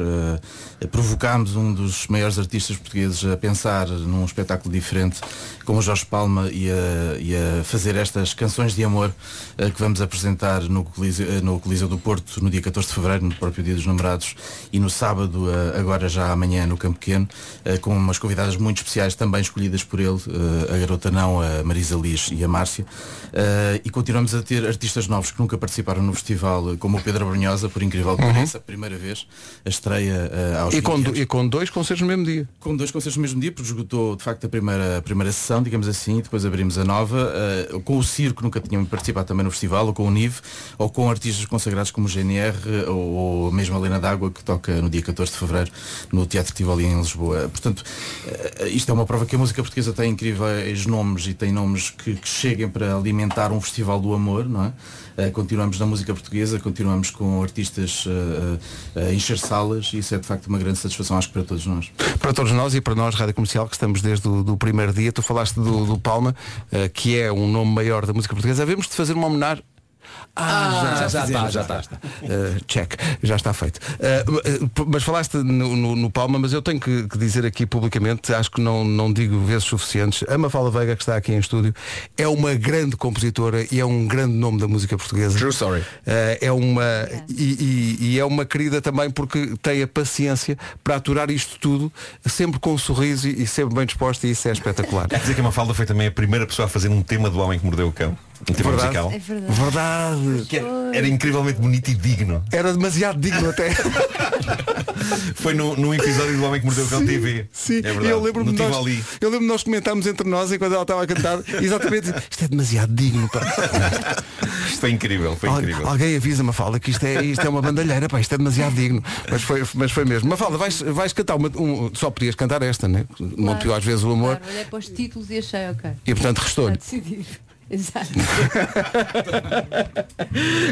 eh, provocámos um dos maiores artistas portugueses a pensar num espetáculo diferente com o Jorge Palma e a, e a fazer estas canções de amor eh, que vamos apresentar no Coliseu, eh, no Coliseu do Porto no dia 14 de Fevereiro, no próprio dia dos namorados e no sábado, eh, agora já amanhã no Campo Pequeno, com umas convidadas muito especiais também escolhidas por ele, a garota não, a Marisa Liz e a Márcia. Uh, e continuamos a ter artistas novos que nunca participaram no festival, uh, como o Pedro Brunhosa, por incrível que Uhum. pareça, a primeira vez, a estreia uh, aos E com, 20 do- anos. e com dois concertos no mesmo dia. Com dois concertos no mesmo dia, porque esgotou de facto a primeira, a primeira sessão, digamos assim, depois abrimos a nova, uh, com o Circo nunca tínhamos participado também no festival, ou com o NIV, ou com artistas consagrados como o GNR, ou, ou mesmo a Lena D'Água, que toca no dia 14 de Fevereiro no Teatro Tivoli em Lisboa. Portanto, uh, isto é uma prova que a música portuguesa tem incríveis nomes e tem nomes que, que cheguem para alimentar um festival do amor, não é? Uh, continuamos na música portuguesa, continuamos com artistas uh, uh, a encher salas e isso é de facto uma grande satisfação, acho que para todos nós. Para todos nós e para nós, Rádio Comercial, que estamos desde o primeiro dia, tu falaste do, do Palma, eh, que é um nome maior da música portuguesa. Havemos de fazer uma homenagem. Ah, já está, fizemos, já está. Uh, check, já está feito. Uh, uh, mas falaste no, no- no Palma, mas eu tenho que, que dizer aqui publicamente, acho que não, não digo vezes suficientes, a Mafalda Veiga, que está aqui em estúdio, é uma grande compositora e é um grande nome da música portuguesa. True story. É uma e, e- e é uma querida também porque tem a paciência para aturar isto tudo sempre com um sorriso e, e sempre bem disposta e isso é espetacular. Quer dizer que a Mafalda foi também a primeira pessoa a fazer um tema do Homem que Mordeu o Cão. Um tema Verdade. musical. É verdade. Verdade. Que era, era incrivelmente bonito e digno. Era demasiado digno até. Foi no, num episódio do Homem que Mordeu o Cão TV. Sim, é verdade. eu lembro-me nós, Tivoli. eu lembro nós comentámos entre nós enquanto ela estava a cantar exatamente isto é demasiado digno pá. Isto foi incrível, foi Al- incrível. Alguém avisa Mafalda que isto é, isto é uma bandalheira, pá, isto é demasiado digno. Mas foi, mas foi mesmo. Mafalda, vais, vais cantar uma, um- só podias cantar esta, né? Monteou às vezes o amor Claro, olhei para os títulos e achei, ok. e portanto restou-lhe. Exato.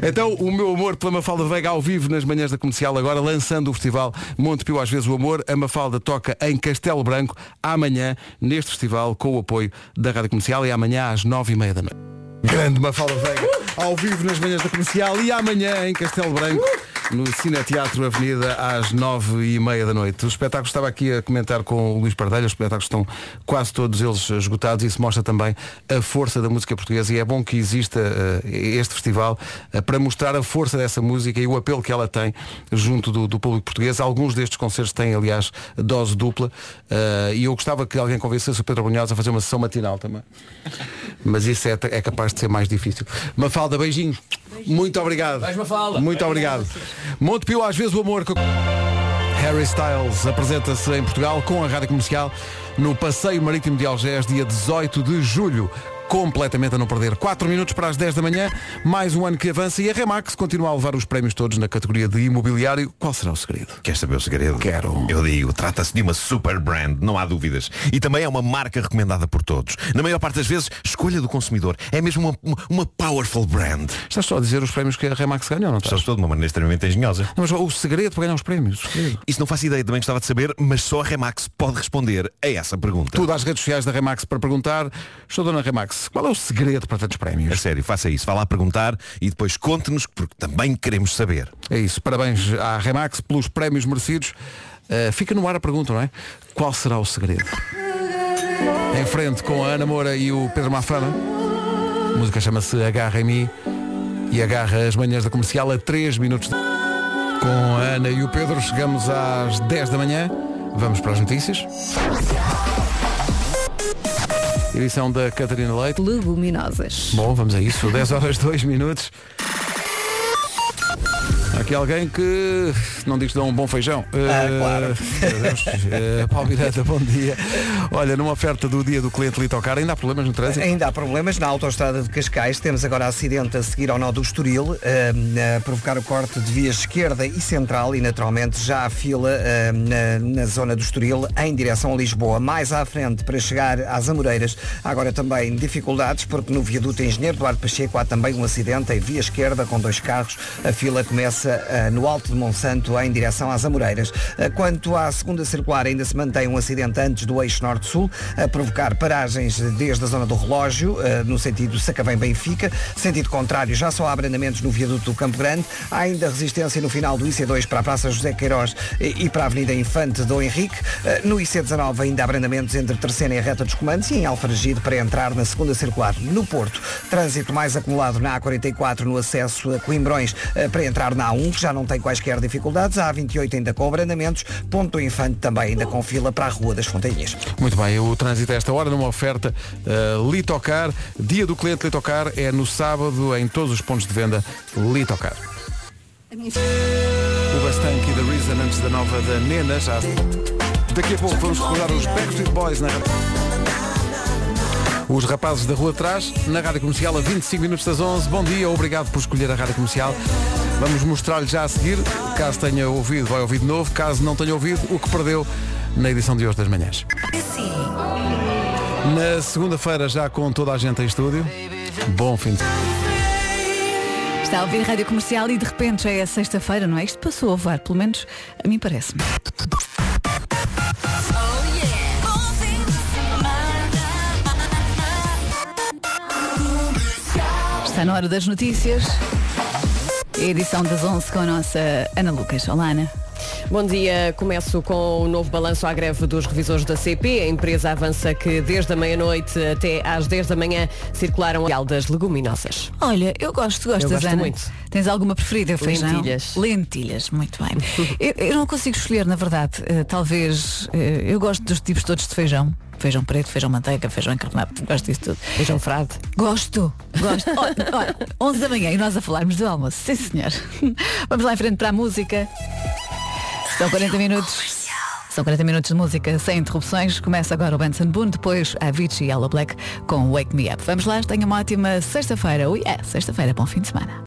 Então, o meu amor pela Mafalda Veiga ao vivo nas manhãs da comercial, agora lançando o festival Montepio às vezes o amor. A Mafalda toca em Castelo Branco amanhã, neste festival, com o apoio da Rádio Comercial e amanhã às nove e meia da noite. Grande Mafalda Veiga, ao vivo nas manhãs da comercial e amanhã em Castelo Branco, no Cine Teatro Avenida, às nove e meia da noite. O espetáculo estava aqui a comentar com o Luís Pardelha, os espetáculos estão quase todos eles esgotados e isso mostra também a força da música portuguesa e é bom que exista eh, este festival eh, para mostrar a força dessa música e o apelo que ela tem junto do, do público português. Alguns destes concertos têm, aliás, dose dupla eh, e eu gostava que alguém convencesse o Pedro Brunhosa a fazer uma sessão matinal também. Mas isso é, é capaz de ser mais difícil. Mafalda, beijinhos. Muito obrigado. Vais, Mafalda. Muito obrigado. Monte Pio, às vezes o amor. com- Harry Styles apresenta-se em Portugal com a rádio comercial no Passeio Marítimo de Algés, dia 18 de julho. Completamente a não perder. 4 minutos para as 10 da manhã, mais um ano que avança e a Remax continua a levar os prémios todos na categoria de imobiliário. Qual será o segredo? Quer saber o segredo? Quero. Eu digo, trata-se de uma super brand, não há dúvidas. E também é uma marca recomendada por todos. Na maior parte das vezes, escolha do consumidor. É mesmo uma, uma, uma powerful brand. Estás só a dizer os prémios que a Remax ganhou, não estás? Estou de uma maneira extremamente engenhosa. Não, mas o segredo para ganhar os prémios. Isso não faço ideia, também gostava de saber, mas só a Remax pode responder a essa pergunta. Tudo às redes sociais da Remax para perguntar. Estou dona Remax, qual é o segredo para tantos prémios? sério, faça isso. Vá lá perguntar e depois conte-nos, porque também queremos saber. É isso. Parabéns à Remax pelos prémios merecidos. Uh, fica no ar a pergunta, não é? Qual será o segredo? Em frente com a Ana Moura e o Pedro Mafama. A música chama-se Agarra em mim e agarra as manhãs da comercial a 3 minutos. de- Com a Ana e o Pedro chegamos às 10 da manhã. Vamos para as notícias. Edição da Catarina Leite. Leguminosas. Bom, vamos a isso. 10 horas 2 minutos. Há aqui alguém que não diz que dá um bom feijão. Ah, Eh, claro. Eh, Paulo Miranda, bom dia. Olha, numa oferta do dia do cliente Litocar, ainda há problemas no trânsito? Ainda há problemas na autoestrada de Cascais. Temos agora acidente a seguir ao nó do Estoril, eh, a provocar o corte de vias esquerda e central e naturalmente já há fila eh, na, na zona do Estoril em direção a Lisboa. Mais à frente para chegar às Amoreiras. Há agora também dificuldades porque no viaduto Engenheiro Eduardo Pacheco há também um acidente em via esquerda com dois carros. A fila começa eh, no Alto de Monsanto em direção às Amoreiras. Eh, Quanto à segunda circular ainda se mantém um acidente antes do eixo norte-sul a provocar paragens desde a zona do relógio eh, no sentido Sacavém-Benfica. Sentido contrário já só há abrandamentos no viaduto do Campo Grande. Há ainda resistência no final do IC2 para a Praça José Queiroz e para a Avenida Infante do Henrique. No IC19 ainda há abrandamentos entre terceira e a reta dos comandos e em Alfragide para entrar na segunda circular. No Porto, trânsito mais acumulado na A44 no acesso a Coimbrões para entrar na A1, que já não tem quaisquer dificuldades. A A28 ainda com abrandamentos. Ponto do Infante também ainda com fila para a Rua das Fontanhas. Muito bem, o trânsito a esta hora numa oferta uh, Litocar. Dia do cliente Litocar é no sábado em todos os pontos de venda Litocar. O Bastank e The Reason antes da nova da Nena já. Daqui a pouco vamos recordar os Backstreet Boys na os rapazes da rua de trás, na Rádio Comercial, a 25 minutos das 11. Bom dia, obrigado por escolher a Rádio Comercial. Vamos mostrar-lhe já a seguir, caso tenha ouvido, vai ouvir de novo, caso não tenha ouvido, o que perdeu na edição de hoje das manhãs. Na segunda-feira, já com toda a gente em estúdio. Bom fim de Está a ouvir Rádio Comercial e de repente já é sexta-feira, não é? Isto passou a voar, pelo menos a mim parece-me. Está na hora das notícias. Edição das 11 com a nossa Ana Lucas. Olá, Ana. Bom dia, começo com o novo balanço à greve dos revisores da CP. A empresa avança que desde a meia-noite até às 10 da manhã circularam a das leguminosas. Olha, eu gosto, gostas, Eu gosto Ana? muito. Tens alguma preferida? Feijão? Lentilhas. Lentilhas, muito bem. eu, eu não consigo escolher, na verdade. Eh, talvez, eh, eu gosto dos tipos todos de feijão. Feijão preto, feijão manteiga, feijão encarnado, gosto disso tudo. Feijão frade. Gosto, gosto. Olha, olha, 11 da manhã e nós a falarmos do almoço. Sim, senhor. Vamos lá em frente para a música. São 40 minutos. São 40 minutos de música sem interrupções. Começa agora o Benson Boone, depois a Avicii e Yellow Black com Wake Me Up. Vamos lá, tenha uma ótima sexta-feira. Ui, é, sexta-feira, bom fim de semana.